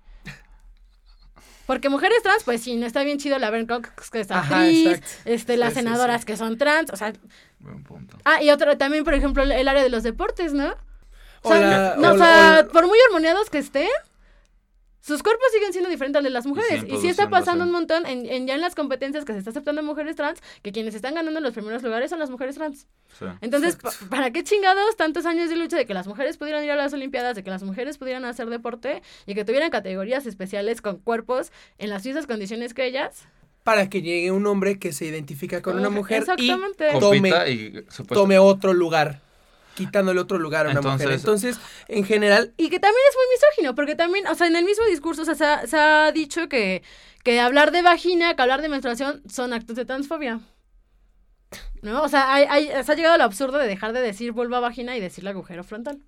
Porque mujeres trans, pues sí, no está bien chido la Laverne Cox, que es Ajá, actriz, este, las Sí, senadoras sí. que son trans, o sea, Buen punto. ah, y otro, también, por ejemplo, el, área de los deportes, ¿no? O sea, no, o por muy hormoneados que estén, sus cuerpos siguen siendo diferentes al de las mujeres. Y sí está pasando un montón en, en- ya en las competencias que se está aceptando mujeres trans, que quienes están ganando los primeros lugares son las mujeres trans. Sí. Entonces, pa- ¿para qué chingados tantos años de lucha de que las mujeres pudieran ir a las Olimpiadas, de que las mujeres pudieran hacer deporte y que tuvieran categorías especiales con cuerpos en las mismas condiciones que ellas? Para que llegue un hombre que se identifica con una mujer exactamente. y tome, y tome otro lugar, quitándole otro lugar a una mujer. Entonces- Entonces, en general, Y que también es muy misógino, porque también, o sea, en el mismo discurso o sea, se, ha, se ha dicho que, que hablar de vagina, que hablar de menstruación son actos de transfobia. ¿No? O sea, hay, hay- se ha llegado al absurdo de dejar de decir vulva vagina y decirle agujero frontal.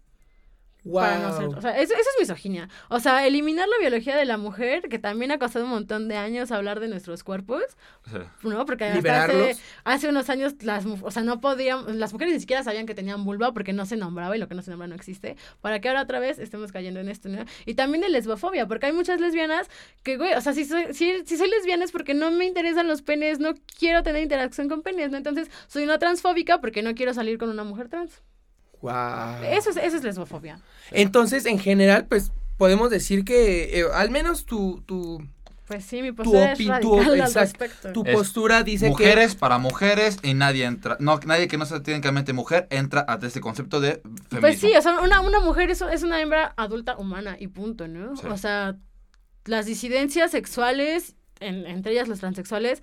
Wow. Para no ser- o sea, eso, eso es misoginia. O sea, eliminar la biología de la mujer, que también ha costado un montón de años hablar de nuestros cuerpos, Sí. ¿no? Porque hasta hace, hace unos años las, o sea, no podían, las mujeres ni siquiera sabían que tenían vulva porque no se nombraba y lo que no se nombra no existe, para que ahora otra vez estemos cayendo en esto, ¿no? Y también de lesbofobia, porque hay muchas lesbianas que, güey, o sea, si soy, si, si soy lesbiana es porque no me interesan los penes, no quiero tener interacción con penes, ¿no? Entonces, soy una transfóbica porque no quiero salir con una mujer trans. Wow. Eso es, eso es lesbofobia. Entonces, en general, pues podemos decir que eh, al menos tu, tu, Pues sí, mi postura es tu- al respecto. tu Es postura dice mujeres para mujeres y nadie entra. No, nadie que no sea técnicamente mujer entra a este concepto de feminismo. Pues sí, o sea, una, una mujer es, es una hembra adulta humana y punto, ¿no? Sí. O sea, las disidencias sexuales, en- entre ellas los transexuales,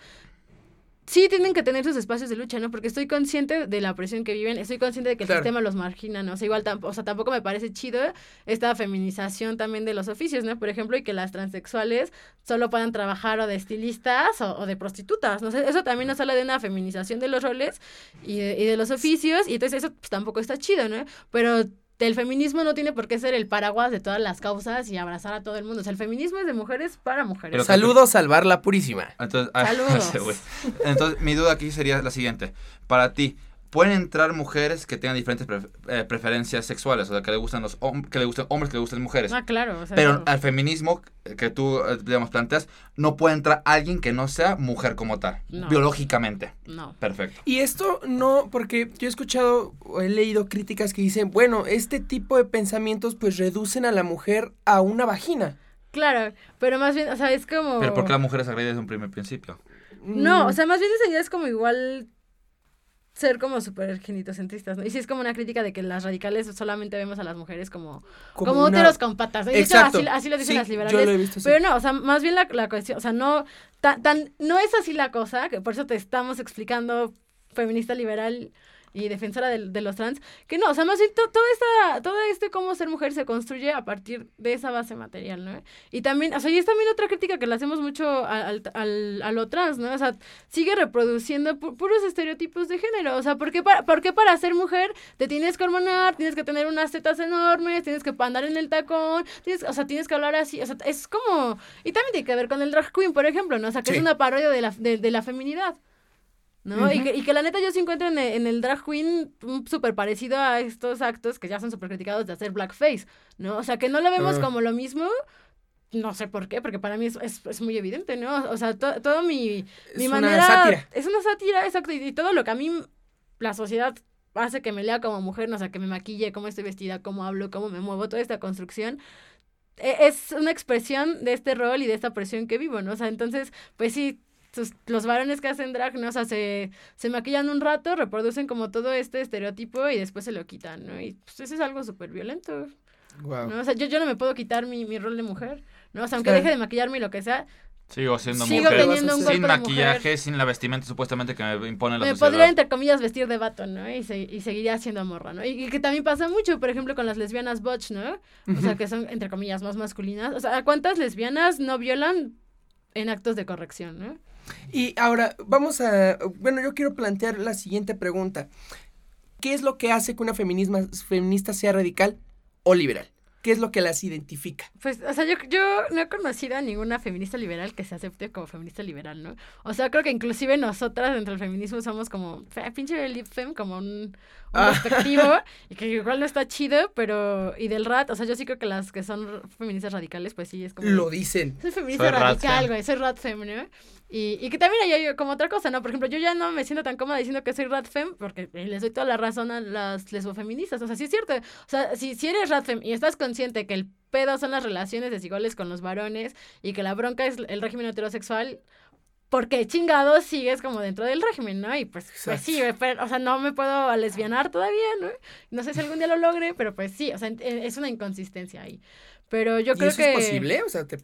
sí tienen que tener sus espacios de lucha, ¿no? Porque estoy consciente de la presión que viven, estoy consciente de que el Claro. sistema los margina, ¿no? O sea, igual, o sea, tampoco me parece chido esta feminización también de los oficios, ¿no? Por ejemplo, y que las transexuales solo puedan trabajar o de estilistas o, o de prostitutas, ¿no? O sea, eso también nos habla de una feminización de los roles y de, y de los oficios, y entonces eso pues, tampoco está chido, ¿no? Pero el feminismo no tiene por qué ser el paraguas de todas las causas y abrazar a todo el mundo. O sea, el feminismo es de mujeres para mujeres. Pero- saludos, salvar la purísima. Entonces, ah, Saludos. Entonces, mi duda aquí sería la siguiente. Para ti, ¿pueden entrar mujeres que tengan diferentes eh, preferencias sexuales? O sea, que le gustan los hom- que le gustan hombres, que le gustan mujeres. Ah, claro. O sea, Pero al feminismo que tú, eh, digamos, planteas, no puede entrar alguien que no sea mujer como tal, No. biológicamente. no. Perfecto. Y esto no, porque yo he escuchado o he leído críticas que dicen, bueno, este tipo de pensamientos pues reducen a la mujer a una vagina. Claro, pero más bien, o sea, es como... Pero ¿por qué la mujer es agredida desde un primer principio? No, o sea, más bien esa idea es como igual ser como súper genitocentristas, ¿no? Y sí es como una crítica de que las radicales solamente vemos a las mujeres como, como, una- úteros con patas. ¿no? Y hecho, así, así lo dicen Sí, las yo liberales. lo he visto. Pero no, o sea, más bien la, la cuestión, o sea, no, tan, tan, no es así la cosa, que por eso te estamos explicando feminista liberal y defensora de, de los trans, que no, o sea, más bien to- toda esta, todo este cómo ser mujer se construye a partir de esa base material, ¿no? Y también, o sea, y es también otra crítica que le hacemos mucho al, al- a lo trans, ¿no? O sea, sigue reproduciendo pu- puros estereotipos de género, o sea, ¿por qué, para, ¿por qué para ser mujer te tienes que hormonar, tienes que tener unas tetas enormes, tienes que andar en el tacón, tienes, o sea, tienes que hablar así, o sea, es como, y también tiene que ver con el drag queen, por ejemplo, ¿no? O sea, que Sí. es una parodia de la, de, de la feminidad. ¿No? y, que, y que la neta yo sí encuentro en el, en el drag queen súper parecido a estos actos que ya son súper criticados de hacer blackface, ¿no? O sea, que no lo vemos Ah. como lo mismo, no sé por qué, porque para mí es, es, es muy evidente, ¿no? O sea, to- todo mi, Es mi una manera... sátira. Es una sátira, exacto, y, y todo lo que a mí la sociedad hace que me lea como mujer, no o sea, que me maquille, cómo estoy vestida, cómo hablo, cómo me muevo, toda esta construcción e- es una expresión de este rol y de esta presión que vivo, ¿no? O sea, entonces, pues sí, sus- los varones que hacen drag, ¿no? O sea, se, se maquillan un rato, reproducen como todo este estereotipo y después se lo quitan, ¿no? Y pues eso es algo súper violento, Guau. ¿no? O sea, yo, yo no me puedo quitar mi, mi rol de mujer, ¿no? O sea, aunque deje de maquillarme y lo que sea, Sigo siendo Sigo mujer. teniendo un sin maquillaje, mujer. sin la vestimenta supuestamente que me impone la me sociedad. podría, entre comillas, vestir de vato, ¿no? Y, se- y seguiría siendo morra, ¿no? Y, y que también pasa mucho, por ejemplo, con las lesbianas butch, ¿no? O sea, que son, entre comillas, más masculinas. O sea, ¿a cuántas lesbianas no violan en actos de corrección, ¿no? Y ahora vamos a, bueno, yo quiero plantear la siguiente pregunta. ¿Qué es lo que hace que una feminista sea radical o liberal? ¿Qué es lo que las identifica? Pues, o sea, yo, yo no he conocido a ninguna feminista liberal que se acepte como feminista liberal, ¿no? O sea, creo que inclusive nosotras dentro del feminismo somos como, pinche fem, como un, un Ah. despectivo, y que igual no está chido, pero, y del rat, o sea, yo sí creo que las que son feministas radicales, pues sí, es como... Lo dicen. Soy feminista Soy radical, güey, soy rat fem, ¿no? Y, y que también hay como otra cosa, ¿no? Por ejemplo, yo ya no me siento tan cómoda diciendo que soy rat fem porque eh, les doy toda la razón a las lesbofeministas. O sea, sí es cierto. O sea, si, si eres rat fem y estás consciente que el pedo son las relaciones desiguales con los varones y que la bronca es el régimen heterosexual, porque chingados sigues como dentro del régimen, ¿no? Y pues, pues sí, pero, o sea, no me puedo lesbianar todavía, ¿no? No sé si algún día lo logre, pero pues sí, o sea, es una inconsistencia ahí. Pero yo ¿Y creo eso que... es posible? O sea, te-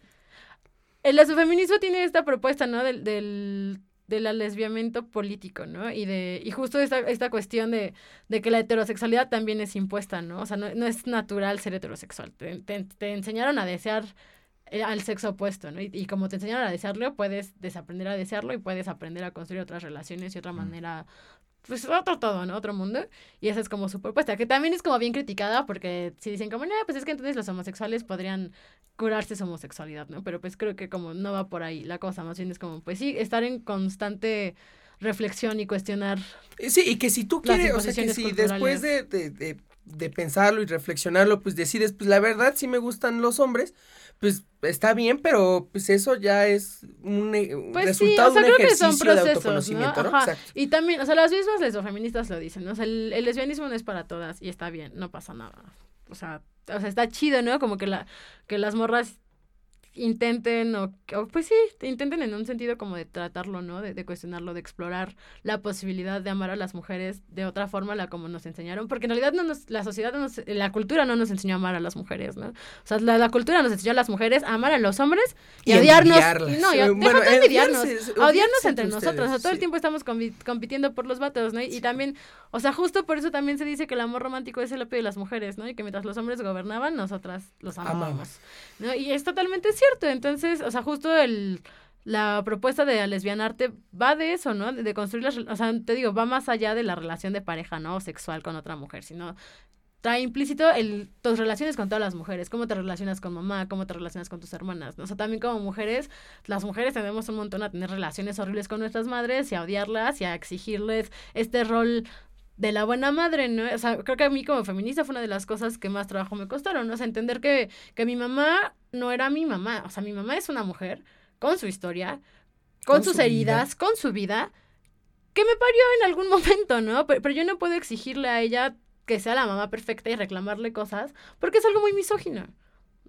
El lesbofeminismo tiene esta propuesta, ¿no? Del, del, del alesbiamiento político, ¿no? Y de y justo esta, esta cuestión de, de que la heterosexualidad también es impuesta, ¿no? O sea, no, no es natural ser heterosexual. Te, te- te enseñaron a desear al sexo opuesto, ¿no? Y, y como te enseñaron a desearlo, puedes desaprender a desearlo y puedes aprender a construir otras relaciones y otra manera... Pues otro todo, ¿no? Otro mundo. Y esa es como su propuesta, que también es como bien criticada porque si dicen como, no, pues es que entonces los homosexuales podrían curarse su homosexualidad, ¿no? Pero pues creo que como no va por ahí la cosa, más bien es como, pues sí, estar en constante reflexión y cuestionar. Eh, Sí, y que si tú quieres, o sea, que si culturales. después de, de, de, de pensarlo y reflexionarlo, pues decides, pues la verdad sí me gustan los hombres, pues está bien, pero pues eso ya es un, eh, Pues sí, resultado o sea, de un creo que son ejercicio de autoconocimiento, ¿no? Ajá. Exacto. Y también, o sea, las mismas lesbofeministas lo dicen, ¿no? O sea, el, el lesbianismo no es para todas y está bien, no pasa nada. O sea, o sea, está chido, ¿no? Como que la que las morras intenten o, o, pues sí, intenten en un sentido como de tratarlo, ¿no? De, de cuestionarlo, de explorar la posibilidad de amar a las mujeres de otra forma, la como nos enseñaron, porque en realidad no nos, la sociedad, no nos, la cultura no nos enseñó a amar a las mujeres, ¿no? O sea, la, la cultura nos enseñó a las mujeres a amar a los hombres y, Y a odiarnos. Y no, y a, bueno, tú envidiarnos, odiarse, a odiarnos entre entre nosotros. O sea, ustedes, todo el tiempo estamos compi- compitiendo por los vatos, ¿no? Y, y también, o sea, justo por eso también se dice que el amor romántico es el opio de las mujeres, ¿no? Y que mientras los hombres gobernaban, nosotras los amábamos. Amamos. ¿no? Y es totalmente cierto. Entonces, o sea, justo el la propuesta de lesbianarte va de eso, ¿no? De, construir las, o sea, te digo, va más allá de la relación de pareja, ¿no? Sexual con otra mujer, sino trae implícito el, tus relaciones con todas las mujeres, cómo te relacionas con mamá, cómo te relacionas con tus hermanas, ¿no? O sea, también como mujeres, las mujeres tendemos un montón a tener relaciones horribles con nuestras madres y a odiarlas y a exigirles este rol de la buena madre, ¿no? O sea, creo que a mí como feminista fue una de las cosas que más trabajo me costaron, ¿no? O sea, entender que, que mi mamá no era mi mamá, o sea, mi mamá es una mujer con su historia, con, Con sus su heridas, con su vida, que me parió en algún momento, ¿no? Pero, pero yo no puedo exigirle a ella que sea la mamá perfecta y reclamarle cosas, porque es algo muy misógino.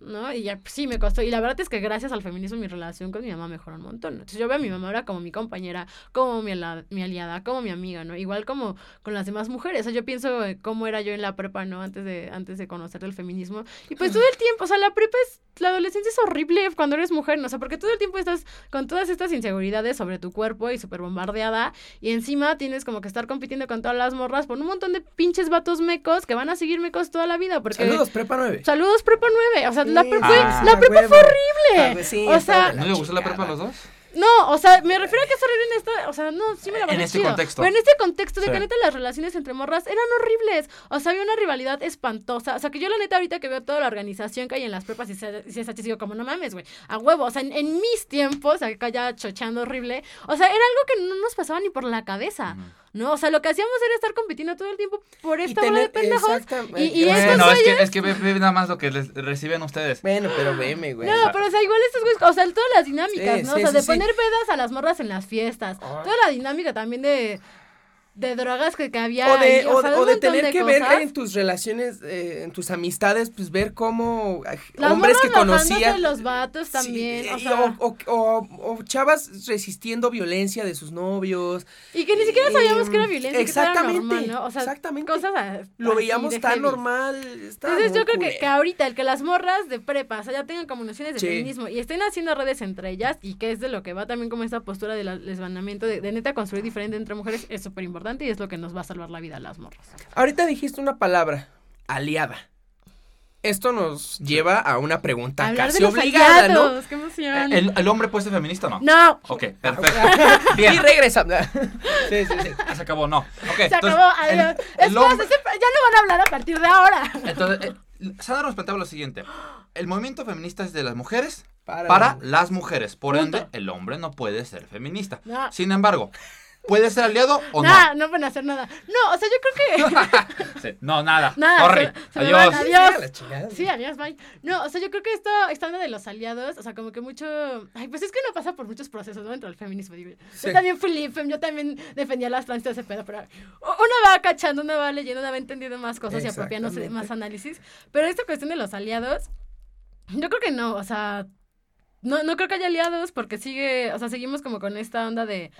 ¿No? Y ya, pues, sí, me costó. Y la verdad es que gracias al feminismo mi relación con mi mamá mejoró un montón. Entonces yo veo a mi mamá ahora como mi compañera, como mi, ala- mi aliada, como mi amiga, ¿no? Igual como con las demás mujeres. O sea, yo pienso eh, cómo era yo en la prepa, ¿no? Antes de, antes de conocer el feminismo. Y pues todo el tiempo, o sea, la prepa es, la adolescencia es horrible cuando eres mujer, ¿no? O sea, porque todo el tiempo estás con todas estas inseguridades sobre tu cuerpo y súper bombardeada. Y encima tienes como que estar compitiendo con todas las morras por un montón de pinches vatos mecos que van a seguir mecos toda la vida. Porque Saludos, prepa 9. Saludos Prepa 9. O sea, la, Sí, pre- Ah. fue- sí, la prepa fue horrible. Ah, pues sí, o sea, de ¿No le gustó la prepa a los dos? no, o sea, me refiero a que es horrible en esta, o sea, no, sí me la En este chido, contexto. Pero en este contexto de Sí. que neta las relaciones entre morras eran horribles. O sea, había una rivalidad espantosa. O sea, que yo la neta ahorita que veo toda la organización que hay en las prepas y se, y se digo como, no mames, güey, a huevo. O sea, en, en mis tiempos, acá ya chochando horrible, o sea, era algo que no nos pasaba ni por la cabeza. ¿No? O sea, lo que hacíamos era estar compitiendo todo el tiempo por esta bola de pendejos. Y- y Bueno, estos no, es que, güeyes- es que ve, ve nada más lo que les reciben ustedes. Bueno, pero veme, güey. No, pero o sea, igual estos güeyes, o sea, todas las dinámicas, Sí, ¿no? sí, o sea, sí, de sí. poner pedas a las morras en las fiestas. Ay. Toda la dinámica también de, de drogas que, que había. O de, ahí, o, sea, o un de tener de que ver en tus relaciones, eh, en tus amistades, pues ver cómo Las hombres que conocían. los vatos Sí, también, y- o sea, o, o- o chavas resistiendo violencia de sus novios. y que ni siquiera sabíamos em, que era violencia, y que era exactamente, normal, ¿no? O sea, exactamente. cosas a- Lo así veíamos de tan heavy. normal. Entonces yo creo que, que ahorita el que las morras de prepa, o sea, ya tengan como nociones de Sí. feminismo y estén haciendo redes entre ellas y que es de lo que va también como esta postura del lesbanamiento, de, de neta construir diferente entre mujeres, es súper importante y es lo que nos va a salvar la vida a las morras. Ahorita dijiste una palabra, aliada. Esto nos lleva a una pregunta Hablar casi de los obligada, ¿no? aliados, qué emoción. ¿El, el hombre puede ser feminista o no? No, Ok, perfecto. Y Bien, regresando. sí, sí, sí. se acabó, no. Ok, se entonces, acabó, el- adiós. el es más, hombre- ya no van a hablar a partir de ahora. Entonces, eh, Sandra nos planteaba lo siguiente. El movimiento feminista es de las mujeres para, las mujeres. Por Punto. ende, el hombre no puede ser feminista. No. Sin embargo, ¿puede ser aliado o Nah, no pueden hacer nada. No, o sea, yo creo que. no? Sí, No, nada. Nada, Corre. se- se me Adiós. van, adiós. la. Sí, adiós, bye. No, o sea, yo creo que esto, esta onda de los aliados, o sea, como que mucho... Ay, pues es que uno pasa por muchos procesos, ¿no? Dentro del feminismo, digo. Sí. Yo también fui lipfem, yo también defendía las trans y todo ese pedo, pero uno va cachando, uno va leyendo, uno va entendiendo más cosas y apropiándose de más análisis. Pero esta cuestión de los aliados, yo creo que no, o sea, no, no creo que haya aliados porque sigue, o sea, seguimos como con esta onda de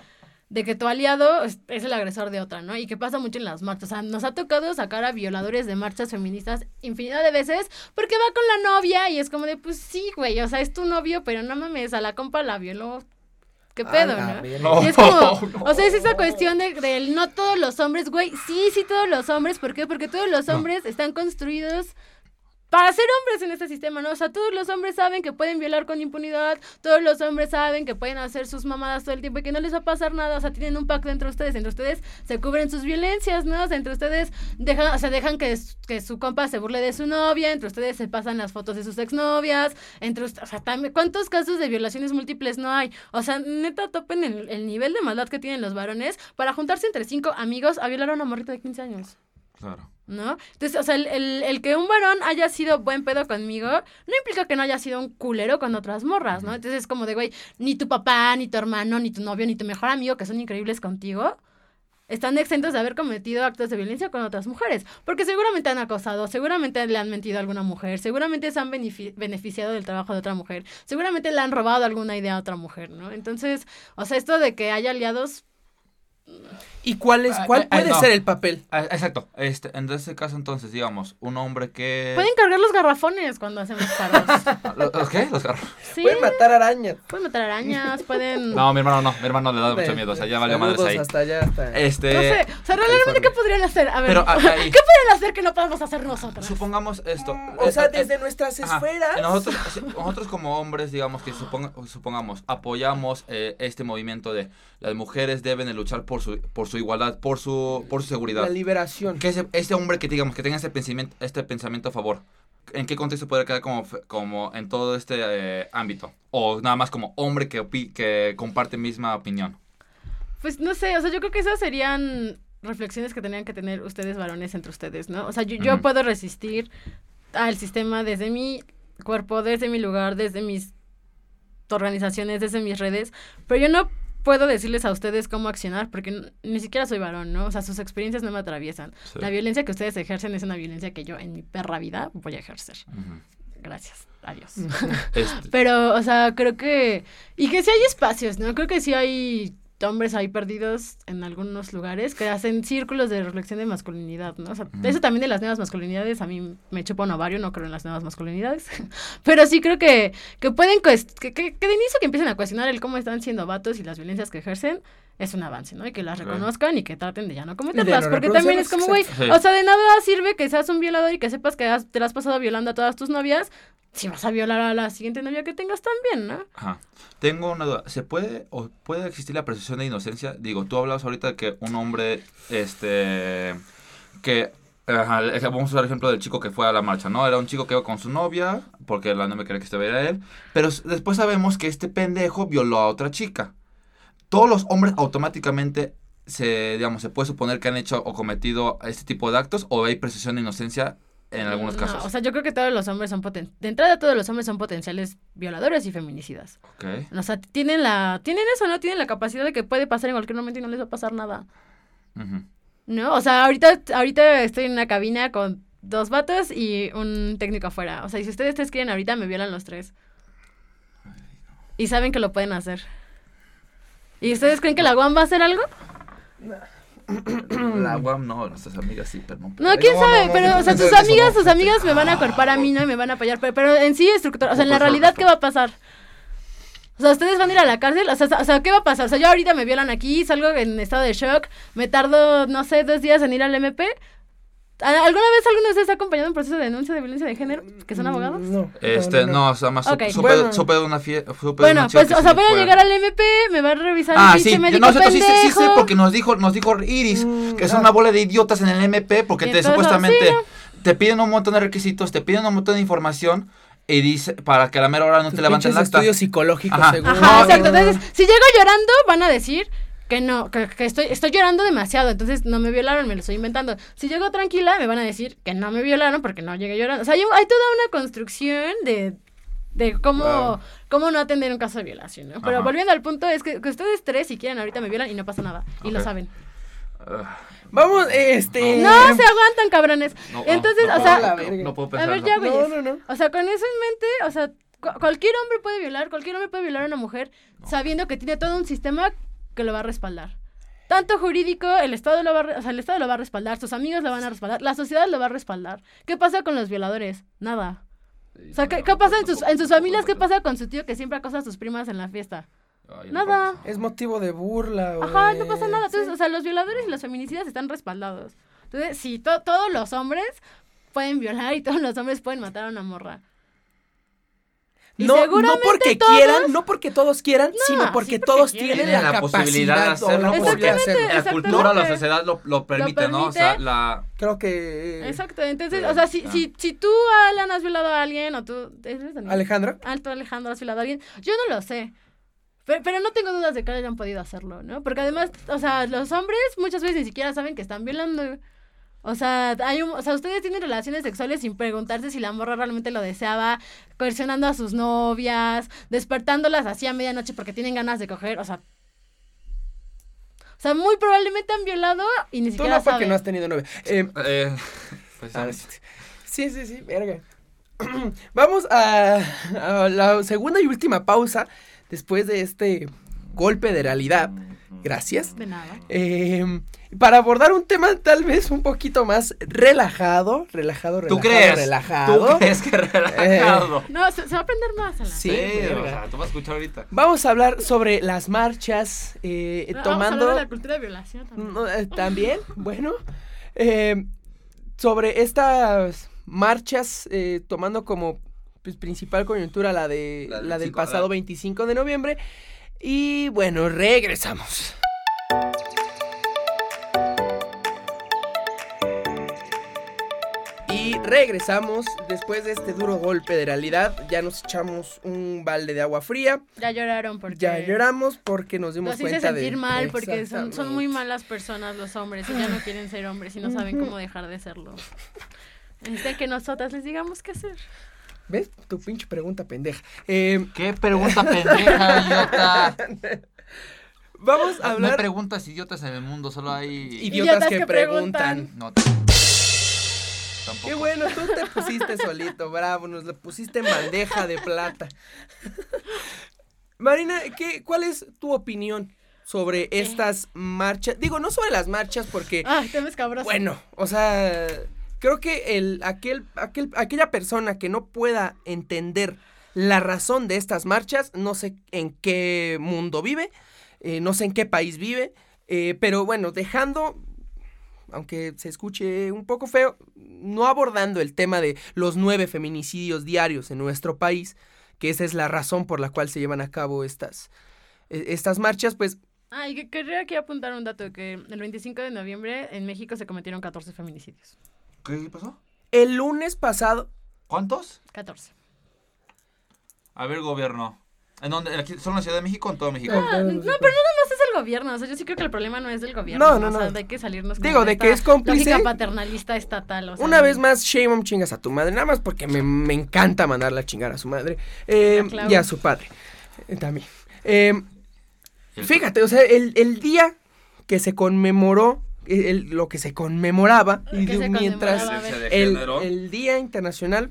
de que tu aliado es, es el agresor de otra, ¿no? Y que pasa mucho en las marchas. O sea, nos ha tocado sacar a violadores de marchas feministas infinidad de veces porque va con la novia y es como de, pues sí, güey, o sea, es tu novio, pero no mames, a la compa la violó. ¿Qué pedo, no? Y es como, no. o sea, es esa cuestión de, del no todos los hombres, güey, sí, sí todos los hombres, ¿por qué? Porque todos los No. hombres están construidos para ser hombres en este sistema, ¿no? O sea, todos los hombres saben que pueden violar con impunidad, todos los hombres saben que pueden hacer sus mamadas todo el tiempo y que no les va a pasar nada, o sea, tienen un pacto entre ustedes, entre ustedes se cubren sus violencias, ¿no? O sea, entre ustedes dejan, o sea, dejan que, que su compa se burle de su novia, entre ustedes se pasan las fotos de sus exnovias, entre ustedes, o sea, también, ¿cuántos casos de violaciones múltiples no hay? O sea, neta, topen el, el nivel de maldad que tienen los varones para juntarse entre cinco amigos a violar a una morrita de 15 años. Claro. ¿No? Entonces, o sea, el, el- el que un varón haya sido buen pedo conmigo no implica que no haya sido un culero con otras morras, ¿no? Entonces es como de, güey, ni tu papá, ni tu hermano, ni tu novio, ni tu mejor amigo, que son increíbles contigo, están exentos de haber cometido actos de violencia con otras mujeres. Porque seguramente han acosado, seguramente le han mentido a alguna mujer, seguramente se han benefi- beneficiado del trabajo de otra mujer, seguramente le han robado alguna idea a otra mujer, ¿no? Entonces, o sea, esto de que haya aliados, ¿Y cuál es, Ay, cuál ay, puede no. ser el papel? Ah, Exacto. Este, en ese caso, entonces, digamos, un hombre que. pueden cargar los garrafones cuando hacemos paros. ¿Los, los qué? Los carros. Sí. Pueden matar arañas. Pueden matar arañas, pueden... No, mi hermano no. Mi hermano le da mucho miedo. O sea, ya valió madres ahí. hasta allá, hasta... Este. No sé, o sea, realmente, ¿qué podrían hacer? A ver, Pero, ah, ¿qué podrían hacer que no podemos hacer nosotros? Supongamos esto. O sea, Eh, eh, desde nuestras Ajá. esferas. Nosotros, nosotros como hombres, digamos que suponga- supongamos, apoyamos eh, este movimiento de las mujeres deben de luchar por su, por su igualdad, por su, por su seguridad. La liberación. Que ese, ese hombre que digamos que tenga ese pensamiento, este pensamiento a favor, ¿en qué contexto podría quedar como, como en todo este eh, ámbito? O nada más como hombre que, opi- que comparte misma opinión. Pues no sé, o sea, yo creo que esas serían reflexiones que tendrían que tener ustedes varones entre ustedes, ¿no? O sea, yo, yo puedo resistir al sistema desde mi cuerpo, desde mi lugar, desde mis organizaciones, desde mis redes, pero yo no puedo decirles a ustedes cómo accionar porque ni siquiera soy varón, ¿no? O sea, sus experiencias no me atraviesan. Sí. La violencia que ustedes ejercen es una violencia que yo en mi perra vida voy a ejercer. Gracias. Adiós. Este, Pero, o sea, creo que. Y que sí hay espacios, ¿no? Creo que sí hay hombres ahí perdidos en algunos lugares que hacen círculos de reflexión de masculinidad, ¿no? O sea, eso también de las nuevas masculinidades, a mí me chupa un ovario, no creo en las nuevas masculinidades. Pero sí creo que, que pueden. Que, que, que de inicio que empiecen a cuestionar el cómo están siendo vatos y las violencias que ejercen. Es un avance, ¿no? Y que las reconozcan y que traten de ya no cometerlas. porque también es como, güey, o sea, de nada sirve que seas un violador y que sepas que has- te la has pasado violando a todas tus novias si vas a violar a la siguiente novia que tengas también, ¿no? Ajá. Tengo una duda. ¿Se puede o puede existir la presunción de inocencia? Digo, tú hablabas ahorita de que un hombre, este, que, ajá, vamos a usar el ejemplo del chico que fue a la marcha, ¿no? Era un chico que iba con su novia, porque la novia quería que estuviera él, pero después sabemos que este pendejo violó a otra chica. Todos los hombres automáticamente se, digamos, se puede suponer que han hecho o cometido este tipo de actos o hay presunción de inocencia en algunos No, casos. o sea, yo creo que todos los hombres son poten de entrada todos los hombres son potenciales violadores y feminicidas. Ok. O sea, tienen la tienen eso, no tienen la capacidad de que puede pasar en cualquier momento y no les va a pasar nada. ¿No? O sea, ahorita ahorita estoy en una cabina con dos vatos y un técnico afuera. O sea, y si ustedes tres quieren ahorita me violan los tres. Y saben que lo pueden hacer. ¿Y ustedes creen que la guam va a hacer algo? La UAM no, nuestras amigas sí, pero no. No, quién No, sabe, no, pero, no o sea, tus amigas, tus amigas me van a acorpar a mí, ¿no? Y me van a apoyar, pero, pero en sí, estructura, o sea, en la realidad. ¿qué va a pasar? O sea, ustedes van a ir a la cárcel, o sea, o sea, ¿qué va a pasar? O sea, yo ahorita me violan aquí, salgo en estado de shock, me tardo, no sé, dos días en ir al MP. ¿A- ¿Alguna vez alguno de ustedes ha acompañado un proceso de denuncia de violencia de género? ¿Que son abogados? Mm, No. Este, no, o sea, más Ok. supe, Bueno. supe de una fiesta. Bueno, pues, o sea, voy a llegar al MP, me va a revisar Ah, el sí, médico no sé, sí, sé- sí sé, porque nos dijo, nos dijo Iris Mm, que son ah. una bola de idiotas en el MP porque te entonces, supuestamente sí, te piden un montón de requisitos, te piden un montón de información y dice para que a la mera hora no Tus te levanten el acta. estudios psicológicos, Ajá. seguro. Ajá, exacto. Entonces, si llego llorando, van a decir que no, que, que estoy, estoy llorando demasiado, entonces no me violaron, me lo estoy inventando. Si llego tranquila, me van a decir que no me violaron porque no llegué llorando. O sea, hay, toda una construcción de, de cómo, Wow. cómo no atender un caso de violación, ¿no? Pero Ajá. volviendo al punto, es que, que ustedes tres, si quieren, ahorita me violan y no pasa nada. Y lo saben. Ugh, Vamos, este... No, se aguantan, cabrones. no, no, Entonces, no o sea, no, no puedo A pensarlo. ver, ya, No, no, no. O sea, con eso en mente, o sea, cu- cualquier hombre puede violar, cualquier hombre puede violar a una mujer sabiendo que tiene todo un sistema que lo va a respaldar. Tanto jurídico, el Estado lo va a, o sea, el Estado lo va a respaldar, sus amigos lo van a respaldar, la sociedad lo va a respaldar. ¿Qué pasa con los violadores? Nada. O sea, ¿qué, qué pasa en sus, en sus familias? ¿Qué pasa con su tío que siempre acosa a sus primas en la fiesta? Nada. Es motivo de burla, güey. Ajá, no pasa nada. Entonces, Sí. o sea, los violadores y los feminicidas están respaldados. Entonces, sí, to- todos los hombres pueden violar y todos los hombres pueden matar a una morra. Y No, no porque todos- quieran, no porque todos quieran, sino sí, porque todos quieren. tienen la, la posibilidad de hacerlo porque-. La cultura, la sociedad lo, lo permite, ¿no? O sea, la... Creo que... Exacto. Entonces, Pero, o sea, si, ah. si, si tú, Alan, has violado a alguien, o tú... Alejandra. Alto Alejandro, has violado a alguien. Yo no lo sé. Pero, pero no tengo dudas de que hayan podido hacerlo, ¿no? Porque además, o sea, los hombres muchas veces ni siquiera saben que están violando. O sea, hay un, o sea, ustedes tienen relaciones sexuales sin preguntarse si la morra realmente lo deseaba, coercionando a sus novias, despertándolas así a medianoche porque tienen ganas de coger, o sea... O sea, muy probablemente han violado y ni Tú siquiera no porque saben. no has tenido novia. Eh, eh, pues, Ah, Sí, sí, sí, verga. Vamos a, a la segunda y última pausa después de este golpe de realidad. Gracias. De nada. Eh, para abordar un tema tal vez un poquito más relajado, relajado, relajado, ¿Tú crees? relajado. ¿Tú crees que relajado? No, se, se va a aprender más, Alan. Sí, Sí, verga. o sea, tú vas a escuchar ahorita. Vamos a hablar sobre las marchas, eh, Vamos a hablar tomando... de la cultura de violación también. No, eh, También, bueno, eh, sobre estas marchas, eh, tomando como pues, principal coyuntura la de La la, del pasado ah. 25 de noviembre. Y bueno, regresamos. Y regresamos después de este duro golpe de realidad. Ya nos echamos un balde de agua fría. Ya lloraron porque... Ya lloramos porque nos dimos Los hice cuenta de sentir mal porque son, son muy malas personas los hombres y ya no quieren ser hombres y no saben cómo dejar de serlo. Necesitan que nosotras les digamos qué hacer. ¿Ves? Tu pinche pregunta pendeja. Eh, ¿Qué pregunta pendeja, idiota? vamos a No hay hablar. preguntas idiotas en el mundo, solo hay... Idiotas, Idiotas que, que preguntan. preguntan. No, tampoco. Qué bueno, tú te pusiste solito, bravo, nos lo pusiste en bandeja de plata. Marina, ¿qué, ¿cuál es tu opinión sobre estas marchas? Digo, no sobre las marchas porque, Ay, te ves cabroso. bueno, o sea, creo que el, aquel, aquel, aquella persona que no pueda entender la razón de estas marchas, no sé en qué mundo vive, eh, no sé en qué país vive, eh, pero bueno, dejando, aunque se escuche un poco feo, no abordando el tema de los nueve feminicidios diarios en nuestro país, que esa es la razón por la cual se llevan a cabo estas, eh, estas marchas, pues Ay, que querría aquí apuntar un dato que el 25 de noviembre en México se cometieron 14 feminicidios. ¿Qué pasó? el lunes pasado, ¿Cuántos? 14. A ver, gobierno. ¿En dónde? ¿Aquí, ¿Solo en la Ciudad de México o en todo México? Ah, no, pero no nada más es el gobierno. O sea, yo sí creo que el problema no es del gobierno. No, no, O sea, no. de que salirnos como Digo, de que es cómplice. Paternalista estatal. O sea, Una vez más, shame on chingas a tu madre, nada más porque me, me encanta mandarla a chingar a su madre eh, y a su padre eh, también. Eh, El- fíjate, o sea, el, el día que se conmemoró, el- lo que se conmemoraba, y Que se mientras conmemoraba, el, el Día Internacional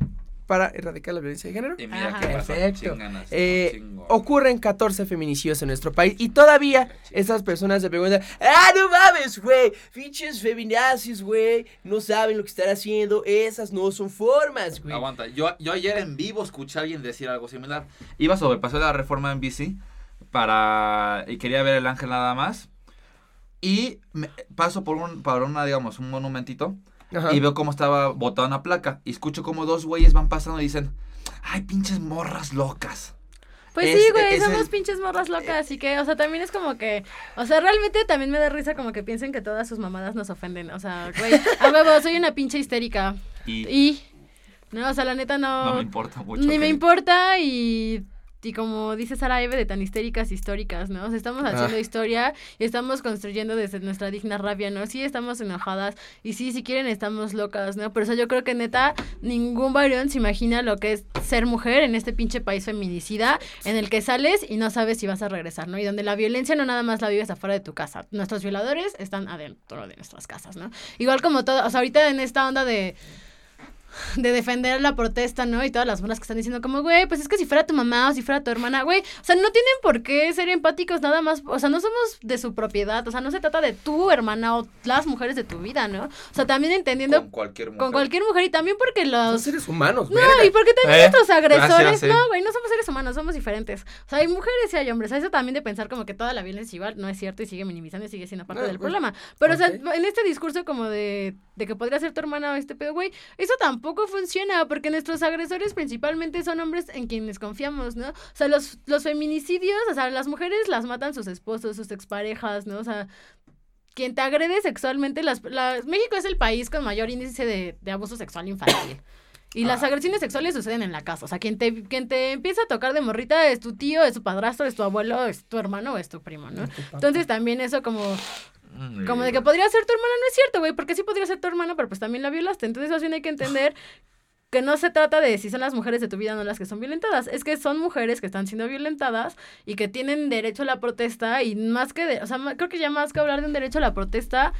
para erradicar la violencia de género, Y mira Ajá. qué pasó. Perfecto. Eh, ocurren 14 feminicidios en nuestro país y todavía esas personas se preguntan, ah, no mames, güey, pinches feminazis, güey, no saben lo que están haciendo, esas no son formas, güey. Aguanta, yo, yo ayer en vivo escuché a alguien decir algo similar. Iba sobre el paseo de la reforma en bici para y quería ver el ángel nada más. Y me- paso por un, por una, digamos, un monumentito Ajá. y veo cómo estaba botada una placa. Y escucho como dos güeyes van pasando y dicen, ay, pinches morras locas. Pues Es- sí, güey, es somos el- pinches morras locas, así que, o sea, también es como que, o sea, realmente también me da risa como que piensen que todas sus mamadas nos ofenden, o sea, güey, a huevo, soy una pinche histérica, Y, Y, no, o sea, la neta no. no me importa mucho. Ni me importa y, y como dice Sara Eve, de tan histéricas históricas, ¿no? O sea, estamos haciendo Ah. historia y estamos construyendo desde nuestra digna rabia, ¿no? Sí, estamos enojadas y sí, si quieren, estamos locas, ¿no? Pero eso yo creo que neta, ningún varón se imagina lo que es ser mujer en este pinche país feminicida en el que sales y no sabes si vas a regresar, ¿no? Y donde la violencia no nada más la vives afuera de tu casa. Nuestros violadores están adentro de nuestras casas, ¿no? Igual como todo, o sea, ahorita en esta onda de de defender la protesta, ¿no? Y todas las buenas que están diciendo como, güey, pues es que si fuera tu mamá o si fuera tu hermana, güey, o sea, no tienen por qué ser empáticos nada más, o sea, no somos de su propiedad, o sea, no se trata de tu hermana o las mujeres de tu vida, ¿no? O sea, también entendiendo Con cualquier mujer. con cualquier mujer y también porque Son los... seres humanos, No, verga. y porque también Eh, nuestros agresores, gracias, eh. no, güey, no somos seres humanos, somos diferentes. O sea, hay mujeres y hay hombres. Eso también de pensar como que toda la violencia es igual, no es cierto y sigue minimizando y sigue siendo parte No, del pues, problema. Pero, o sea, en este discurso como de, de que podría ser tu hermana o este pedo, güey, eso tampoco funciona porque nuestros agresores principalmente son hombres en quienes confiamos, ¿no? O sea, los, los feminicidios, o sea, las mujeres las matan sus esposos, sus exparejas, ¿no? O sea, quien te agrede sexualmente, las, las- México es el país con mayor índice de, de abuso sexual infantil. Y las agresiones sexuales suceden en la casa. O sea, quien te, quien te empieza a tocar de morrita es tu tío, es tu padrastro, es tu abuelo, es tu hermano o es tu primo, ¿no? Entonces también eso como, Mm, como de que podría ser tu hermana, no es cierto, güey, porque sí podría ser tu hermano, pero pues también la violaste. Entonces bien hay que entender que no se trata de si son las mujeres de tu vida o no las que son violentadas, es que son mujeres que están siendo violentadas y que tienen derecho a la protesta y más que, de, o sea, creo que ya más que hablar de un derecho a la protesta,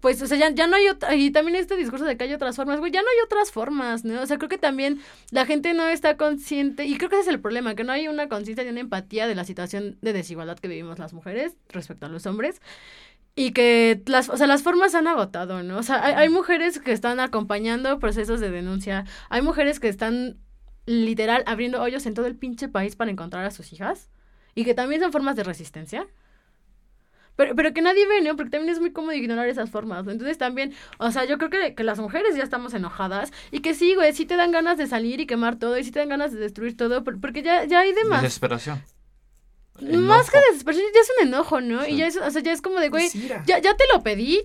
pues, o sea, ya, ya no hay otra, y también este discurso de que hay otras formas, güey, ya no hay otras formas, ¿no? O sea, creo que también la gente no está consciente, y creo que ese es el problema, que no hay una conciencia ni una empatía de la situación de desigualdad que vivimos las mujeres respecto a los hombres. Y que las, o sea, las formas se han agotado, ¿no? O sea, hay, hay mujeres que están acompañando procesos de denuncia, hay mujeres que están literal abriendo hoyos en todo el pinche país para encontrar a sus hijas y que también son formas de resistencia. Pero, pero que nadie ve, ¿no? Porque también es muy cómodo ignorar esas formas. ¿no? Entonces también, o sea, yo creo que, que las mujeres ya estamos enojadas y que sí, güey, sí te dan ganas de salir y quemar todo y sí te dan ganas de destruir todo, por- porque ya, ya hay demás. Desesperación. Más que Enojo. desesperación, ya es un enojo, ¿no? Sí. Y ya es, o sea, ya es como de, güey, ya, ya te lo pedí,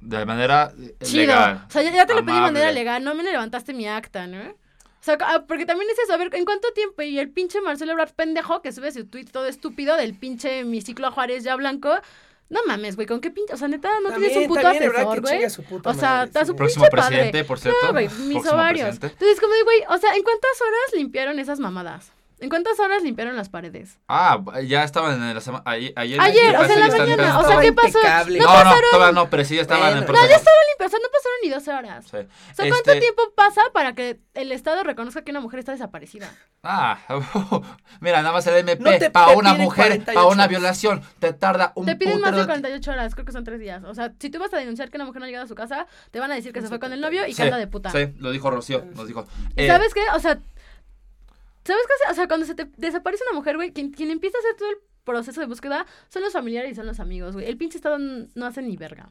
De manera eh, chido. legal. O sea, ya, ya te lo pedí de manera legal, no me levantaste mi acta, ¿no? O sea, ah, porque también es eso, a ver, ¿en cuánto tiempo? Y el pinche Marcelo Ebrard pendejo que sube su tweet todo estúpido del pinche mi ciclo a Juárez ya blanco. No mames, güey, ¿con qué pinche? O sea, neta, no tienes un puto también, asesor, güey. O sea, está su Próximo pinche padre. presidente, por cierto. No, güey, mis ovarios. presidente. Entonces, como de, güey, o sea, ¿en cuántas horas limpiaron esas mamadas? ¿En cuántas horas limpiaron las paredes? Ah, ya estaban en la semana. Ayer, ayer, Ayer, o sea, en la mañana, limpiando. o sea, ¿qué pasó? impecable. No No, no, pasaron- todavía no, pero sí ya estaban en Bueno. proceso. No, ya estaba limpio, o sea, no pasaron ni 12 horas. Sí. O sea, ¿cuánto Este, tiempo pasa para que el Estado reconozca que una mujer está desaparecida? Ah, mira, nada más el MP No te- para te una mujer, 48 para una violación, te tarda un Te piden más de putero 48 horas, creo que son tres días. O sea, si tú vas a denunciar que una mujer no ha llegado a su casa, te van a decir que se fue con el novio y que Sí, anda de puta. Sí, lo dijo Rocío, nos dijo. ¿Y Eh, ¿Sabes qué? O sea, ¿sabes qué? O sea, cuando se te desaparece una mujer, güey, quien, quien empieza a hacer todo el proceso de búsqueda son los familiares y son los amigos, güey. El pinche Estado no hace ni verga.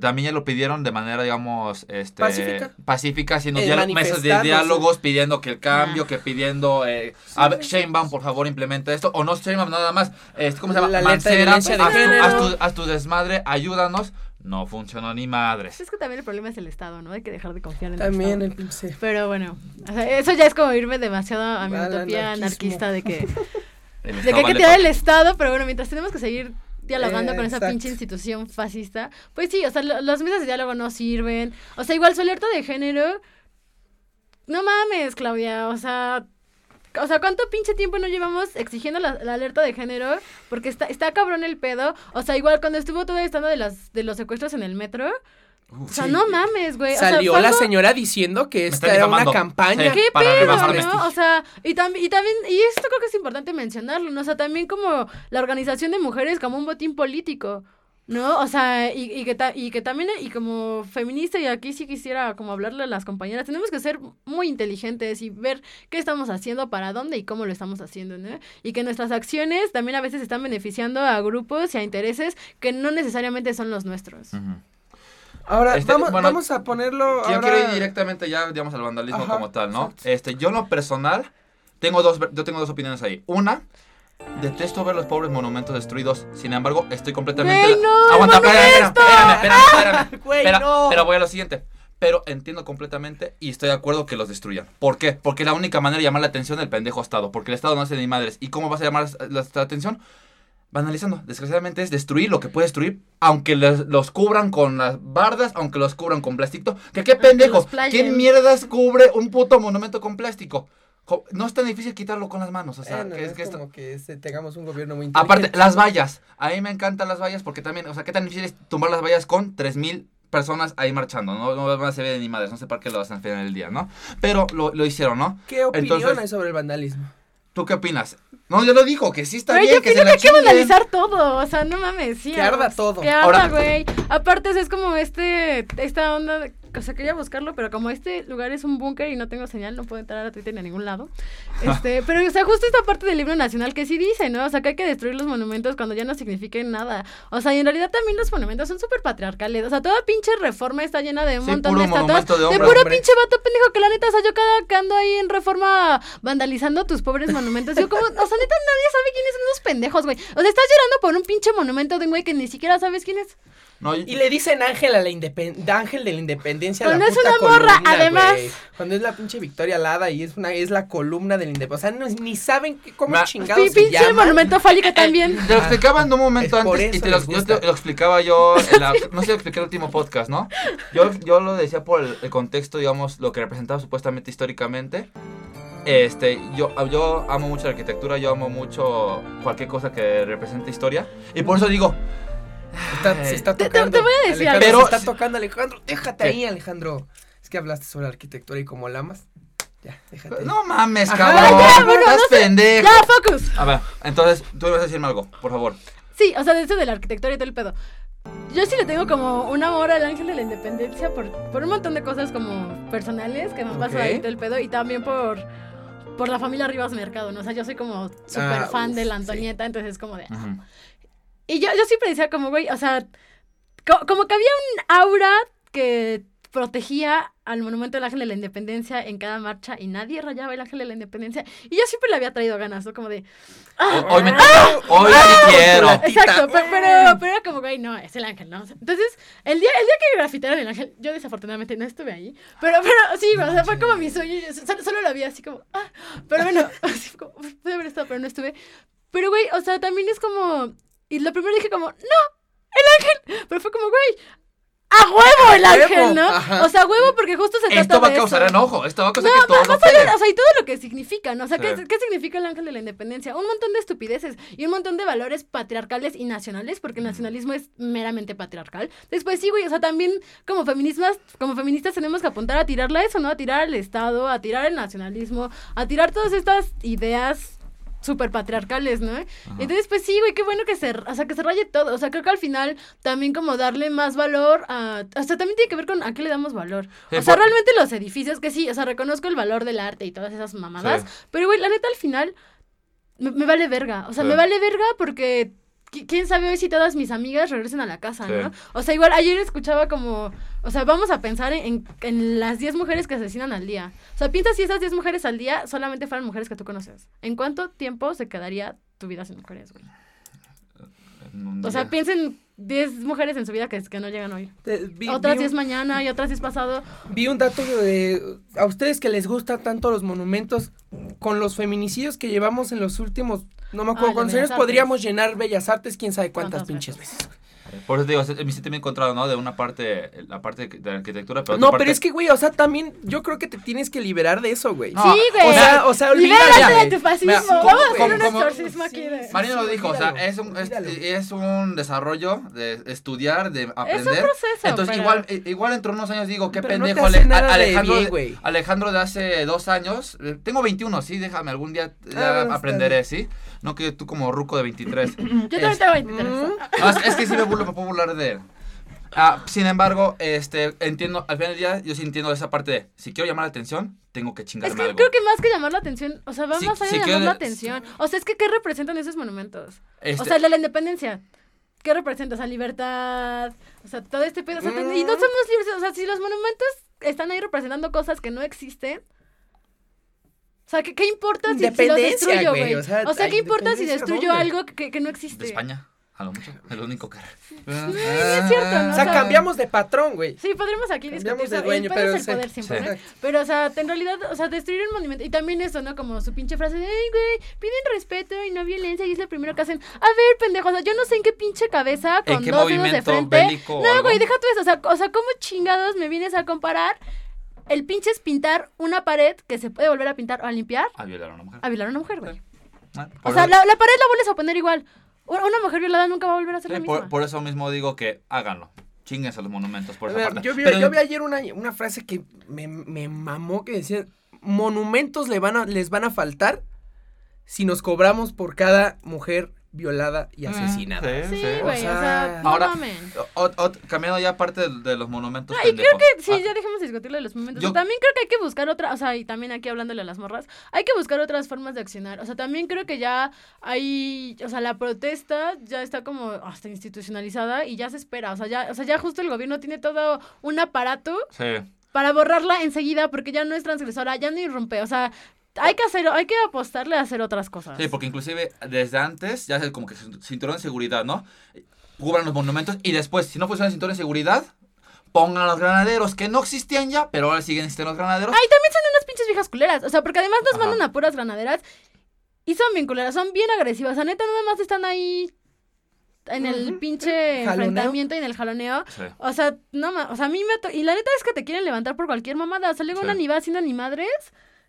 También ya lo pidieron de manera, digamos, este, Pacífica. pacífica, haciendo diálogo- mesas de diálogos, pidiendo que el cambio, Ah. que pidiendo, eh, a ver, Sheinbaum, por favor, implementa esto, o no Sheinbaum, nada más, este, ¿cómo se llama? La Mancera, haz, tu, haz tu- haz tu desmadre, ayúdanos, no funcionó ni madres. Es que también el problema es el Estado, ¿no? Hay que dejar de confiar en También el el pinche. Estado. Pero bueno, o sea, eso ya es como irme demasiado a mi Al utopía anarquismo. anarquista de que, El de que hay que tirar el Estado, pero bueno, mientras tenemos que seguir dialogando Eh, con esa pinche institución fascista, pues sí, o sea, lo- las mesas de diálogo no sirven. O sea, igual su alerta de género, no mames, Claudia, o sea... O sea, ¿cuánto pinche tiempo no llevamos exigiendo la, la alerta de género? Porque está, está cabrón el pedo. O sea, igual cuando estuvo todo estando de las de los secuestros en el metro. O sea, sí. no mames, güey. O sea, Salió la algo- señora diciendo que esta era una campaña. Sí. ¿Qué para pedo, no? O sea, y, también y también, y esto creo que es importante mencionarlo, ¿no? O sea, también como la organización de mujeres como un botín político, ¿no? O sea, y, y que, ta- y que también, y como feminista, y aquí sí quisiera como hablarle a las compañeras, tenemos que ser muy inteligentes y ver qué estamos haciendo, para dónde y cómo lo estamos haciendo, ¿no? Y que nuestras acciones también a veces están beneficiando a grupos y a intereses que no necesariamente son los nuestros. Ahora, Este, vamos, bueno, vamos a ponerlo. Yo ahora... quiero ir directamente ya, digamos, al vandalismo Ajá, como tal, ¿no? exacto. Este, yo en lo personal, tengo dos, yo tengo dos opiniones ahí. Una, detesto ver los pobres monumentos destruidos. Sin embargo, estoy completamente... Güey, no, Aguanta, espérame, espérame, espérame, espérame. Güey, Pero, no. pero voy a lo siguiente. Pero entiendo completamente y estoy de acuerdo que los destruyan. ¿Por qué? Porque la única manera de llamar la atención del pendejo Estado. Porque el Estado no hace ni madres. ¿Y cómo vas a llamar la, la atención? Banalizando. Desgraciadamente es destruir lo que puede destruir. Aunque los, los cubran con las bardas, aunque los cubran con plástico. ¿Que qué pendejo? los playen. ¿Quién mierdas cubre un puto monumento con plástico? No es tan difícil quitarlo con las manos. O sea, que es es que esto- como que este, tengamos un gobierno muy Aparte, inteligente. las vallas. A mí me encantan las vallas porque también, o sea, qué tan difícil es tumbar las vallas con 3000 personas ahí marchando. No, no van a se ve ni madres, no sé para qué lo hacen al final del día, ¿no? Pero lo, lo hicieron, ¿no? ¿Qué opinión Entonces- hay sobre el vandalismo? ¿Tú qué opinas? No, yo lo digo, que sí está Pero bien, yo que se opino que la hay que vandalizar todo, o sea, no mames, sí. Que arda todo. Que arda, güey. Aparte, es como este, esta onda, de- o sea, quería buscarlo, pero como este lugar es un búnker y no tengo señal, no puedo entrar a Twitter ni a ningún lado. Este, pero, o sea, justo esta parte del libro nacional que sí dice, ¿no? O sea, que hay que destruir los monumentos cuando ya no significan nada. O sea, y en realidad también los monumentos son súper patriarcales. O sea, toda pinche reforma está llena de un Sí, montón de estatuas. de De, hombre. puro Hombre. pinche vato pendejo que la neta, o sea, yo cada que ando ahí en reforma vandalizando tus pobres monumentos, yo como, o sea, neta, nadie sabe quiénes son esos pendejos, güey. O sea, estás llorando por un pinche monumento de un güey que ni siquiera sabes quién es. No, Y le dicen ángel a la independ ángel de la independencia. la Cuando es puta una morra, columna, además. güey. Cuando es la pinche Victoria Alada y es una es la columna de la independencia. O sea, no- ni saben qué- cómo Ma- chingados Pi- se pinche llama. monumento fálico también. Te lo explicaba en un momento Es antes y te lo, les yo gusta. te lo explicaba yo, en la- no sé lo expliqué en el último podcast, ¿no? Yo, yo lo decía por el, el contexto, digamos, lo que representaba supuestamente históricamente. Este, yo, yo amo mucho la arquitectura, yo amo mucho cualquier cosa que represente historia. Y por eso digo, Está- se está Te- te- tocando. te voy a decir Alejandro, algo. se está tocando, Alejandro. Déjate ¿Qué? ahí, Alejandro. Es que hablaste sobre arquitectura y como lamas. Ya, déjate. ahí. no mames, Ajá, cabrón, ya, bueno, estás no sé. pendejo. Ya, focus. A ver, entonces, tú ibas a decirme algo, por favor. Sí, o sea, de eso de la arquitectura y todo el pedo. Yo sí le tengo como un amor al ángel de la independencia por, por un montón de cosas como personales que me han pasado ahí todo el pedo y también por, por la familia Rivas Mercado, ¿no? O sea, yo soy como súper Ah, fan uf, de la sí. Antonieta, entonces es como de... Ujú. Y yo, yo siempre decía como, güey, o sea, co- como que había un aura que protegía al monumento del ángel de la independencia en cada marcha y nadie rayaba el ángel de la independencia y yo siempre le había traído ganas, ¿no? Como de... ah, Hoy me toca, hoy sí quiero. Exacto, pe- pero, pero, era como, güey, no, es el ángel, ¿no? Entonces, el día, el día que grafitearon el ángel, yo desafortunadamente no estuve ahí, pero, pero sí, güey, o sea, fue como mi sueño, yo solo, solo lo vi así como, ah, pero bueno, así como, pude haber estado, pero no estuve. Pero, güey, o sea, también es como, y lo primero dije como, no, el ángel, pero fue como, güey, a huevo el ángel, ¿no? ajá. O sea, a huevo porque justo se trata Esto va a de causar eso. enojo, esto va a causar No, que todos más allá, peguen. o sea, y todo lo que significa, ¿no? O sea, ¿qué, Sí. qué significa el ángel de la independencia? Un montón de estupideces y un montón de valores patriarcales y nacionales, porque el nacionalismo es meramente patriarcal. Después sí, güey, o sea, también como feministas, como feministas tenemos que apuntar a tirarle a eso, ¿no? A tirar al Estado, a tirar el nacionalismo, a tirar todas estas ideas súper patriarcales, ¿no? Entonces, pues sí, güey, qué bueno que se, o sea, que se raye todo. O sea, creo que al final también como darle más valor a... O sea, también tiene que ver con a qué le damos valor. Sí, o sea, por- realmente los edificios, que sí, o sea, reconozco el valor del arte y todas esas mamadas, Sí. pero, güey, la neta al final me, me vale verga. O sea, Sí. me vale verga porque... qui- ¿Quién sabe hoy si todas mis amigas regresen a la casa, no? O sea, igual ayer escuchaba como, o sea, vamos a pensar en, en- las 10 mujeres que asesinan al día. O sea, piensa si esas 10 mujeres al día solamente fueran mujeres que tú conoces. ¿En cuánto tiempo se quedaría tu vida sin mujeres, güey? O sea, piensen 10 mujeres en su vida que, que no llegan hoy. Vi- Otras vi 10 un- mañana y otras 10 pasado. Vi un dato de a ustedes que les gustan tanto los monumentos con los feminicidios que llevamos en los últimos no me acuerdo Ah, cuántos años podríamos llenar Bellas Artes quién sabe cuántas ¿Cuántas pinches veces? Por eso te digo, me siento bien encontrado, ¿no? De una parte, la parte de la arquitectura, pero No, otra pero parte- es que güey, o sea, también yo creo que te tienes que liberar de eso, güey. No, sí, güey. O sea, o sea, Libérate olvídate. de tu fascismo. Mira, a hacer un exorcismo aquí de... Marino lo Sí, dijo, o sea, es un, es, es un desarrollo de estudiar, de Es un aprender. proceso. Entonces, pero- igual, eh, igual entre unos años digo, qué Pero no te pendejo hace Ale- nada de Alejandro, bien, de, güey. Alejandro de hace dos años. eh, Tengo 21, sí, déjame, algún día Ah, ya aprenderé, ¿sí? No que tú como ruco de 23. Yo también Es- tengo 23. Mm. No, es, es que sí me, burlo, me puedo burlar de él. Ah, sin embargo, este, entiendo, al final del día, yo sí entiendo esa parte de, si quiero llamar la atención, tengo que chingarme Es que algo. creo que más que llamar la atención, o sea, va más allá de llamar la atención. O sea, es que ¿qué representan esos monumentos? Este, O sea, el de la independencia. ¿Qué representa? O sea, libertad. O sea, todo este pedo. O sea, te- y no Mm. somos libres. O sea, si los monumentos están ahí representando cosas que no existen. O sea, ¿qué, qué importa si, si los destruyo, güey, o O sea, ¿qué importa si ¿independencia destruyo dónde? algo que, que no existe? de España. A lo mucho. El único que. No, no es cierto, ¿no? O sea, cambiamos de patrón, güey. Sí, podríamos aquí Cambiamos discutir de dueño, el pero es el sí. poder siempre, Sí. ¿no? Pero, o sea, en realidad, o sea, destruir el monumento. Y también eso, ¿no? Como su pinche frase de, ay, güey, piden respeto y no violencia. Y es lo primero que hacen. A ver, pendejo, o sea, yo no sé en qué pinche cabeza ¿En con dos dedos de frente. No, güey, deja tú eso. O sea, o sea, ¿cómo chingados me vienes a comparar el pinche es pintar una pared que se puede volver a pintar o a limpiar A violar a una mujer. a violar a una mujer, güey? Ah, O sea, la, la pared la vuelves a poner igual. Una mujer violada nunca va a volver a ser la sí, misma. por, por eso mismo digo que háganlo. Chinguense a los monumentos por A esa ver, parte. yo, vi, Pero- yo vi ayer una, una frase que me, me mamó que decía, monumentos le van a, les van a faltar si nos cobramos por cada mujer violada y asesinada. Sí, sí. güey, o O sea, sea, no ahora- mamen. O- o- cambiando ya parte de, de los monumentos. No, y creo que sí, Ah, ya dejemos de discutirle los momentos. Yo- O sea, también creo que hay que buscar otra, o sea, y también aquí hablándole a las morras, hay que buscar otras formas de accionar. O sea, también creo que ya hay, o sea, la protesta ya está como hasta institucionalizada y ya se espera. O sea, ya, o sea, ya justo el gobierno tiene todo un aparato Sí. para borrarla enseguida porque ya no es transgresora, ya no irrumpe. O sea, hay que hacer, hay que apostarle a hacer otras cosas. Sí, porque inclusive desde antes ya es como que cinturón de seguridad, ¿no? Cubran los monumentos y después, si no funciona el cinturón de seguridad, pongan a los granaderos, que no existían ya, pero ahora siguen existiendo los granaderos. Ay, también son unas pinches viejas culeras. O sea, porque además nos Ajá. mandan a puras granaderas y son bien culeras, son bien agresivas. O sea, neta, nada más están ahí en el pinche Jaloneo. enfrentamiento y en el jaloneo. Sí. O sea, no ma- o sea, a mí me... to- Y la neta es que te quieren levantar por cualquier mamada. O sea, luego Sí. una ni va haciendo ni madres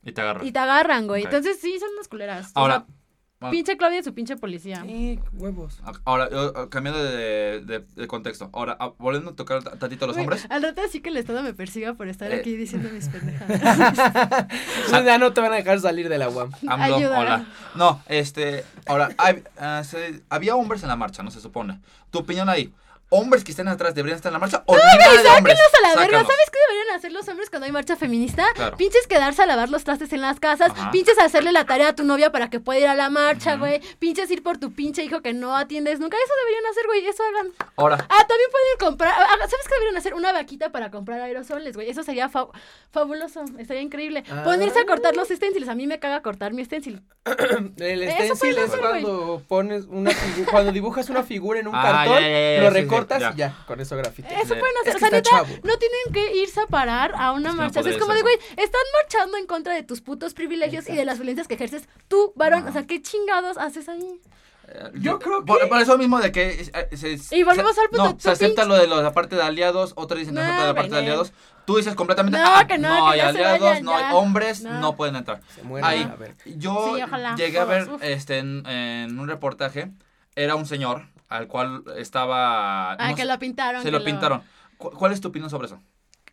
Y te agarran. y te agarran, güey. Entonces sí, son unas culeras. O Ahora, sea, ah, pinche Claudia y su pinche policía. Sí, huevos. ahora yo, ah, cambiando de, de- de contexto. Ahora, ah, volviendo a tocar tantito a los Güey, hombres. Al rato sí que el Estado me persiga por estar Eh. aquí diciendo mis pendejadas. ya no te van a dejar salir de la UAM. AMLO, Ayuda. hola. No, este, ahora, hay- ah, se- había hombres en la marcha, no se supone. Tu opinión ahí. ¿Hombres que estén atrás deberían estar en la marcha o ni nada de hombres? Sáquenlos a la verga. ¿Sabes qué deberían hacer los hombres cuando hay marcha feminista? Claro. Pinches quedarse a lavar los trastes en las casas. Ajá. Pinches hacerle la tarea a tu novia para que pueda ir a la marcha, güey. Pinches ir por tu pinche hijo que no atiendes nunca. Eso deberían hacer, güey. Eso hagan. Ahora, Ah, también pueden comprar. ah, ¿Sabes qué deberían hacer? Una vaquita para comprar aerosoles, güey. Eso sería fa- fabuloso. Estaría increíble. Ah. Ponerse a cortar los stencils. A mí me caga cortar mi stencil. El stencil es hacer, cuando pones una cuando dibujas una figura en un Ah, cartón, ya, ya, ya, lo recortas ya. y ya, con eso grafiteas. Eso pueden Es hacer. que o sea, neta, no tienen que irse a parar a una Es que no marcha. O sea, es como de, güey, están marchando en contra de tus putos privilegios y de las violencias que ejerces tú, varón. O sea, ¿qué chingados haces ahí? eh, Yo creo por, que- por eso mismo de que eh, se, Y volvemos se- al punto, No, se acepta pinche- lo de los- la parte de aliados, otros dicen no acepta la parte de aliados. Tú dices completamente, No, ah, que no, no que hay aliados, vayan, no hay hombres, No. no, pueden entrar. Se mueren Ahí, a ver. yo Sí, ojalá, llegué a ver todos, uf. este en, en un reportaje, era un señor al cual estaba... Ah, no que sé, lo pintaron. Se que lo pintaron. ¿Cu- ¿Cuál es tu opinión sobre eso?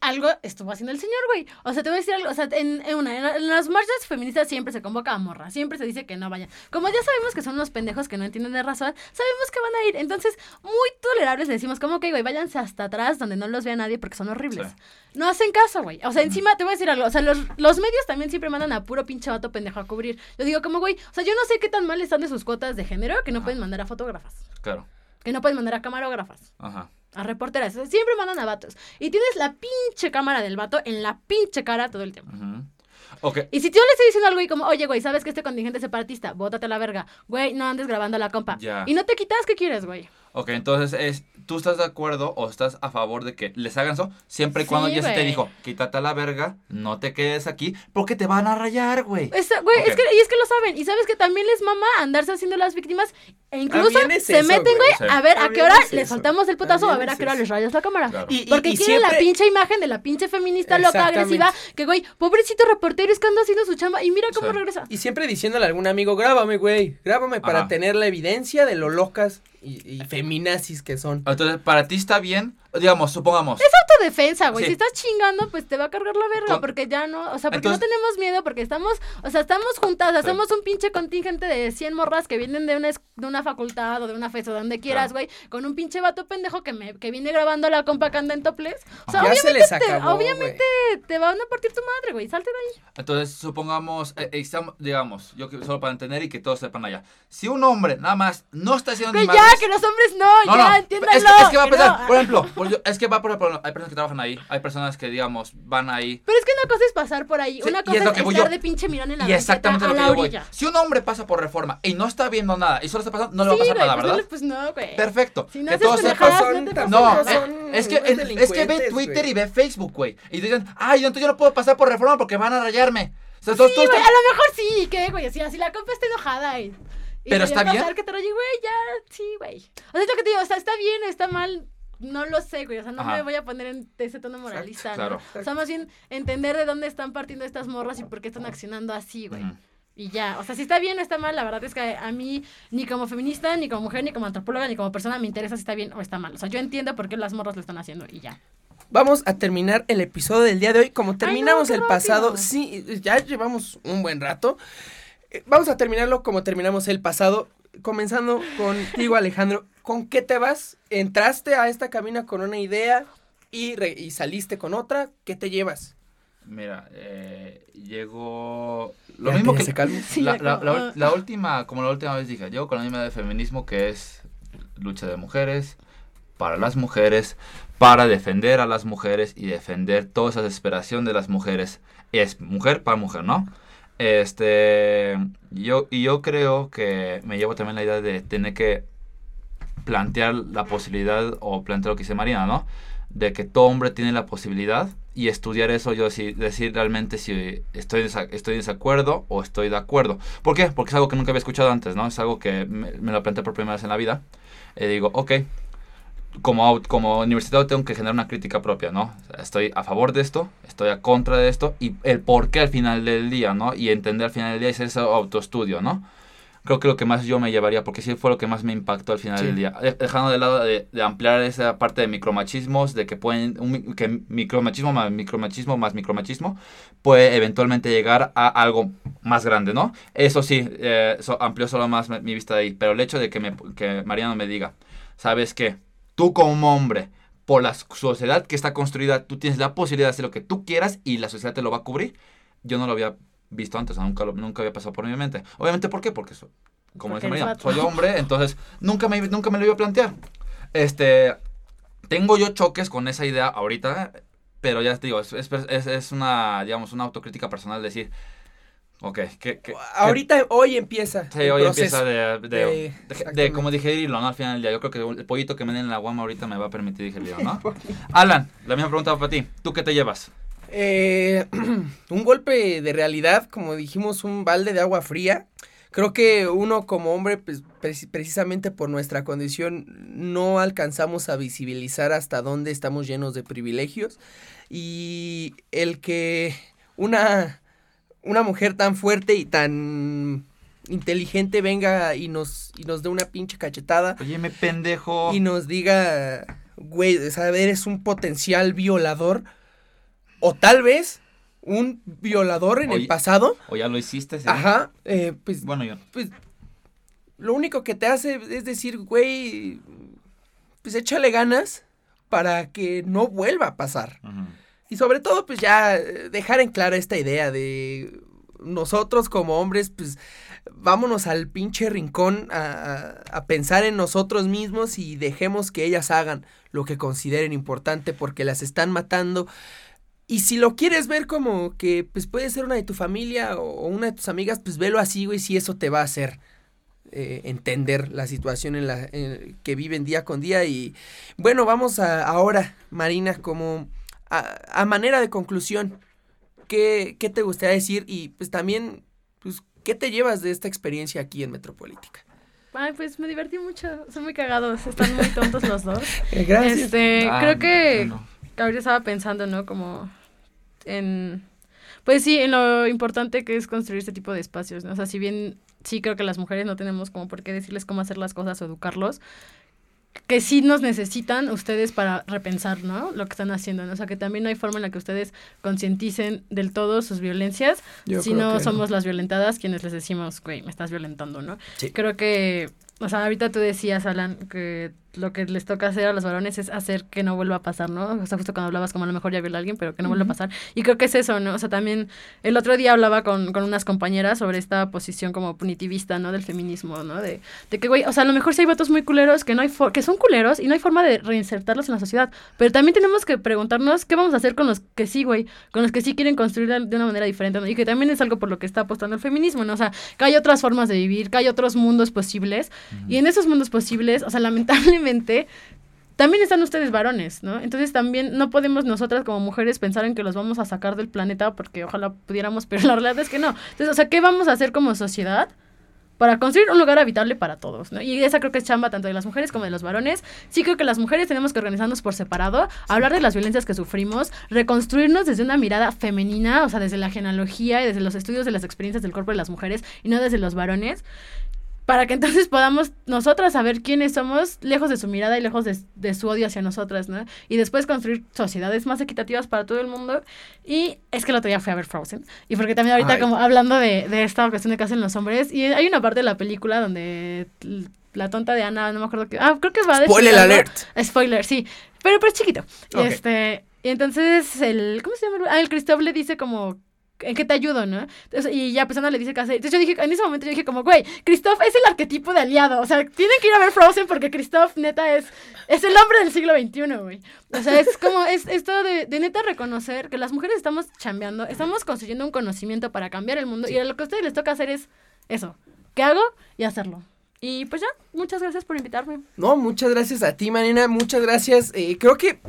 Algo estuvo haciendo el señor, güey. O sea, te voy a decir algo. O sea, en, en una, en, la- en las marchas feministas siempre se convoca a morra. Siempre se dice que no vayan. Como ya sabemos que son unos pendejos que no entienden de razón, sabemos que van a ir. Entonces, muy tolerables le decimos, como que, güey, váyanse hasta atrás donde no los vea nadie porque son horribles. Sí. No hacen caso, güey. O sea, encima te voy a decir algo. O sea, los, los medios también siempre mandan a puro pinche vato pendejo a cubrir. Yo digo, como, güey, o sea, yo no sé qué tan mal están de sus cuotas de género que no pueden mandar a fotógrafas. Claro. Que no pueden mandar a camarógrafas. Ajá. A reporteras. Siempre mandan a vatos. Y tienes la pinche cámara del vato en la pinche cara todo el tiempo. ujú. Ok. Y si yo le estoy diciendo algo y como, oye, güey, ¿sabes que este contingente es separatista? Bótate a la verga. Güey, no andes grabando a la compa. Ya. Y no te quitas, ¿qué quieres, güey? Ok, entonces es, ¿tú estás de acuerdo o estás a favor de que les hagan eso? Siempre y cuando Sí, ya se te dijo, quítate a la verga, no te quedes aquí, porque te van a rayar, güey. Esa- güey, es que, y es que lo saben. Y sabes que también les mama andarse haciendo las víctimas. E incluso es se eso, meten, güey. a ver a qué hora es les soltamos el putazo, a ver a qué hora les rayas la cámara. Claro. Y- y- Porque y quieren la pinche imagen de la pinche feminista loca, agresiva. Que, güey, pobrecito reportero, es que anda haciendo su chamba. Y mira cómo Sí. regresa. Y siempre diciéndole a algún amigo, grábame, güey, grábame para tener la evidencia de lo locas y, y feminazis que son. Entonces, para ti está bien, digamos, supongamos. Es autodefensa, güey. Sí. Si estás chingando, pues te va a cargar la verga. Con- Porque ya no, o sea, porque Entonces- no tenemos miedo, porque estamos, o sea, estamos juntas, Sí. hacemos un pinche contingente de 100 morras que vienen de una, de una facultad o de una FES o de donde quieras, güey, con un pinche vato pendejo que me, que viene grabando la compa que anda en topless. O sea, Ya se obviamente, te, obviamente te van a partir tu madre, güey. Salte de ahí. Entonces, supongamos, eh, eh, estamos, digamos, yo solo para entender y que todos sepan allá. Si un hombre nada más no está haciendo ya, que los hombres no, No, ya, no, entiéndanlo. es que, es que va a pensar, no. por ejemplo, por Pues yo- es que va por ejemplo, hay personas que trabajan ahí, hay personas que, digamos, van ahí. Pero es que una cosa es pasar por ahí, Sí, una cosa es es, lo que voy estar yo. de pinche mirón en la Y exactamente lo a que la yo voy. orilla. Si un hombre pasa por reforma y no está viendo nada y solo está pasando, no le va a pasar güey, nada, pues, ¿verdad? Pues no, güey. Perfecto. Si no que todos sepan- no eh, es que, es, es que ve Twitter güey. y ve Facebook, güey. Y dicen, ay, entonces yo no puedo pasar por reforma porque van a rayarme. O sea, Sí, güey, a lo mejor sí, ¿qué, güey? Si así la compa está enojada y... y Pero está bien. pasar que te raye, güey, ya, sí, güey. O sea, es lo que te digo, o sea, está bien o está mal, no lo sé, güey. O sea, no Ajá. me voy a poner en ese tono moralista, ¿no? claro. O sea, más bien entender de dónde están partiendo estas morras y por qué están accionando así, güey. Y ya, o sea, si está bien o está mal, la verdad es que a mí, ni como feminista, ni como mujer, ni como antropóloga, ni como persona, me interesa si está bien o está mal. O sea, yo entiendo por qué las morras lo están haciendo y ya. Vamos a terminar el episodio del día de hoy. Como terminamos el rápido. pasado, sí, ya llevamos un buen rato. Eh, Vamos a terminarlo como terminamos el pasado. Comenzando contigo, Alejandro. ¿Con qué te vas? ¿Entraste a esta cabina con una idea y, re- y saliste con otra? ¿Qué te llevas? Mira, eh, llegó lo Ya, mismo que que se calme. Sí, la, ya la- como, la- la última, como la última vez dije, llego con la misma de feminismo que es lucha de mujeres, para las mujeres, para defender a las mujeres y defender toda esa desesperación de las mujeres. Es mujer para mujer, ¿no? Este, yo, y yo creo que me llevo también la idea de tener que plantear la posibilidad, o plantear lo que dice Mariana, ¿no? De que todo hombre tiene la posibilidad y estudiar eso, yo sí, decir realmente si estoy, estoy en desacuerdo o estoy de acuerdo. ¿Por qué? Porque es algo que nunca había escuchado antes, ¿no? Es algo que me, me lo planteé por primera vez en la vida. Y digo, ok, como, como universitario tengo que generar una crítica propia, ¿no? Estoy a favor de esto, estoy a contra de esto y el por qué al final del día, ¿no? Y entender al final del día hacer ese autoestudio, ¿no? Creo que lo que más yo me llevaría, porque sí fue lo que más me impactó al final Sí. del día. De- Dejando de lado de, de ampliar esa parte de micromachismos, de que pueden, un que micromachismo más micromachismo más micromachismo puede eventualmente llegar a algo más grande, ¿no? Eso sí, eh, so- amplió solo más mi mi vista de ahí. Pero el hecho de que, me, que Mariano me diga, ¿sabes qué? Tú como hombre, por la sociedad que está construida, tú tienes la posibilidad de hacer lo que tú quieras y la sociedad te lo va a cubrir. Yo no lo había visto antes, o sea, nunca, lo- nunca había pasado por mi mente. Obviamente, ¿por qué? Porque, so- como Porque dice María, soy hombre, entonces nunca me, nunca me lo iba a plantear. Este, tengo yo choques con esa idea ahorita, pero ya te digo, es, es, es- es una, digamos, una autocrítica personal decir, ok, que... que- Ahorita, hoy empieza. Sí, el hoy proceso. empieza de, de, de- de- como digerirlo, ¿no? Al final del día. Yo creo que el pollito que me den en la guama ahorita me va a permitir digerirlo, ¿no? Alan, la misma pregunta para ti. ¿Tú qué te llevas? Eh, un golpe de realidad, como dijimos, un balde de agua fría. Creo que uno como hombre, pues, preci- precisamente por nuestra condición, no alcanzamos a visibilizar hasta dónde estamos llenos de privilegios. Y el que una, una mujer tan fuerte y tan inteligente venga y nos, y nos dé una pinche cachetada Oye, me pendejo. y nos diga, güey, o sea, eres un potencial violador o tal vez un violador en el pasado. ¿O ya lo hiciste? sí? Ajá, eh, pues, Bueno, yo. pues lo único que te hace es decir, güey, pues échale ganas para que no vuelva a pasar. Y sobre todo, pues ya eh, dejar en clara esta idea de nosotros como hombres, pues vámonos al pinche rincón a, a- pensar en nosotros mismos y dejemos que ellas hagan lo que consideren importante porque las están matando. Y si lo quieres ver como que pues puede ser una de tu familia o, una de tus amigas, pues velo así, güey, si eso te va a hacer eh, entender la situación en la en- que viven día con día. Y bueno, vamos a, ahora, Marina, como a, a manera de conclusión, ¿qué, ¿qué te gustaría decir? Y pues también, pues, ¿qué te llevas de esta experiencia aquí en Metropolítica? Ay, pues me divertí mucho. Son muy cagados. Están muy tontos los dos. gracias. Este, Ah, creo que bueno. ahorita estaba pensando, ¿no? Como en... Pues sí, en lo importante que es construir este tipo de espacios, ¿no? O sea, si bien sí creo que las mujeres no tenemos como por qué decirles cómo hacer las cosas o educarlos, que sí nos necesitan ustedes para repensar, ¿no? Lo que están haciendo, ¿no? O sea, que también no hay forma en la que ustedes concienticen del todo sus violencias, Yo si no somos las violentadas quienes les decimos, güey, me estás violentando, ¿no? Sí. Creo que, o sea, ahorita tú decías, Alan, que lo que les toca hacer a los varones es hacer que no vuelva a pasar, ¿no? O sea, justo cuando hablabas como a lo mejor ya vio a alguien, pero que no vuelva a pasar. Y creo que es eso, ¿no? O sea, también el otro día hablaba con, con unas compañeras sobre esta posición como punitivista, ¿no? Del feminismo, ¿no? De, de que, güey, o sea, a lo mejor sí hay vatos muy culeros que no hay que son culeros y no hay forma de reinsertarlos en la sociedad, pero también tenemos que preguntarnos qué vamos a hacer con los que sí, güey, con los que sí quieren construir de una manera diferente, ¿no? Y que también es algo por lo que está apostando el feminismo, ¿no? O sea, que hay otras formas de vivir, que hay otros mundos posibles, y en esos mundos posibles, o sea, lamentablemente también están ustedes varones, ¿no? Entonces también no podemos nosotras como mujeres pensar en que los vamos a sacar del planeta porque ojalá pudiéramos, pero la realidad es que no. Entonces, o sea, ¿qué vamos a hacer como sociedad? para construir un lugar habitable para todos, ¿no? Y esa creo que es chamba tanto de las mujeres como de los varones. Sí creo que las mujeres tenemos que organizarnos por separado, hablar de las violencias que sufrimos, reconstruirnos desde una mirada femenina, o sea, desde la genealogía y desde los estudios de las experiencias del cuerpo de las mujeres y no desde los varones para que entonces podamos nosotras saber quiénes somos lejos de su mirada y lejos de, su odio hacia nosotras, ¿no? Y después construir sociedades más equitativas para todo el mundo. Y es que el otro día fui a ver Frozen. Y porque también ahorita como hablando de, de esta cuestión de que hacen los hombres, y hay una parte de la película donde la tonta de Ana, no me acuerdo qué, ah, creo que va de... Spoiler alert. Spoiler, sí. Pero, pero es chiquito. Este... Y entonces el, ¿cómo se llama? Ah, el Christoph le dice como ¿en qué te ayudo, no? y ya Ana le dice qué hacer. Entonces yo dije, en ese momento yo dije como, güey, Christoph es el arquetipo de aliado. O sea, tienen que ir a ver Frozen porque Christoph neta es, es el hombre del siglo XXI, güey. O sea, es como, es esto de, de neta reconocer que las mujeres estamos chambeando, estamos construyendo un conocimiento para cambiar el mundo y lo que a ustedes les toca hacer es eso. ¿Qué hago? Y hacerlo. Y pues ya, muchas gracias por invitarme. No, muchas gracias a ti, Marina, muchas gracias. Eh, creo que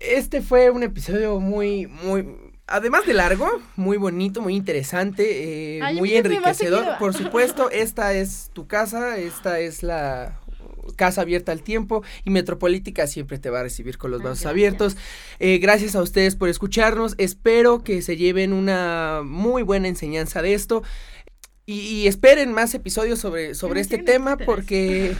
este fue un episodio muy, muy además de largo, muy bonito, muy interesante, eh, muy enriquecedor. Por supuesto, esta es tu casa, esta es la casa abierta al tiempo y Metropolítica siempre te va a recibir con los brazos abiertos. Eh, gracias a ustedes por escucharnos. Espero que se lleven una muy buena enseñanza de esto. Y, esperen más episodios sobre, sobre este tema porque,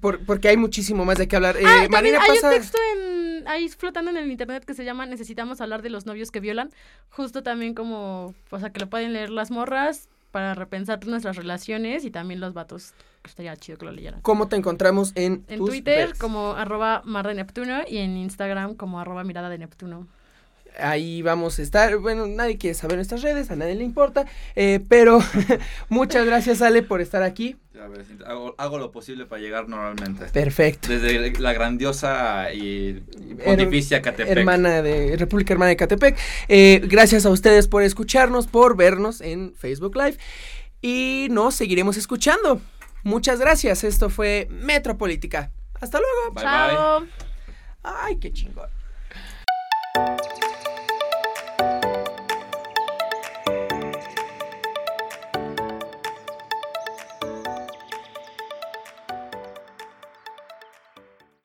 porque hay muchísimo más de qué hablar. Ah, eh, Marina, hay un texto en ahí flotando en el internet que se llama Necesitamos hablar de los novios que violan. Justo también como, o sea, que lo pueden leer las morras para repensar nuestras relaciones y también los vatos. Estaría chido que lo leyeran. ¿Cómo te encontramos en En Twitter como arroba mar de Neptuno y en Instagram como arroba mirada de Neptuno ahí vamos a estar. Bueno, nadie quiere saber nuestras redes, a nadie le importa. Eh, pero muchas gracias, Ale, por estar aquí. A ver, hago, lo posible para llegar normalmente. Perfecto. Desde la grandiosa y pontificia Catepec. Hermana de República Hermana de Catepec. Eh, gracias a ustedes por escucharnos, por vernos en Facebook Live. Y nos seguiremos escuchando. Muchas gracias. Esto fue Metropolítica. Hasta luego. Bye Chao. Ay, qué chingón.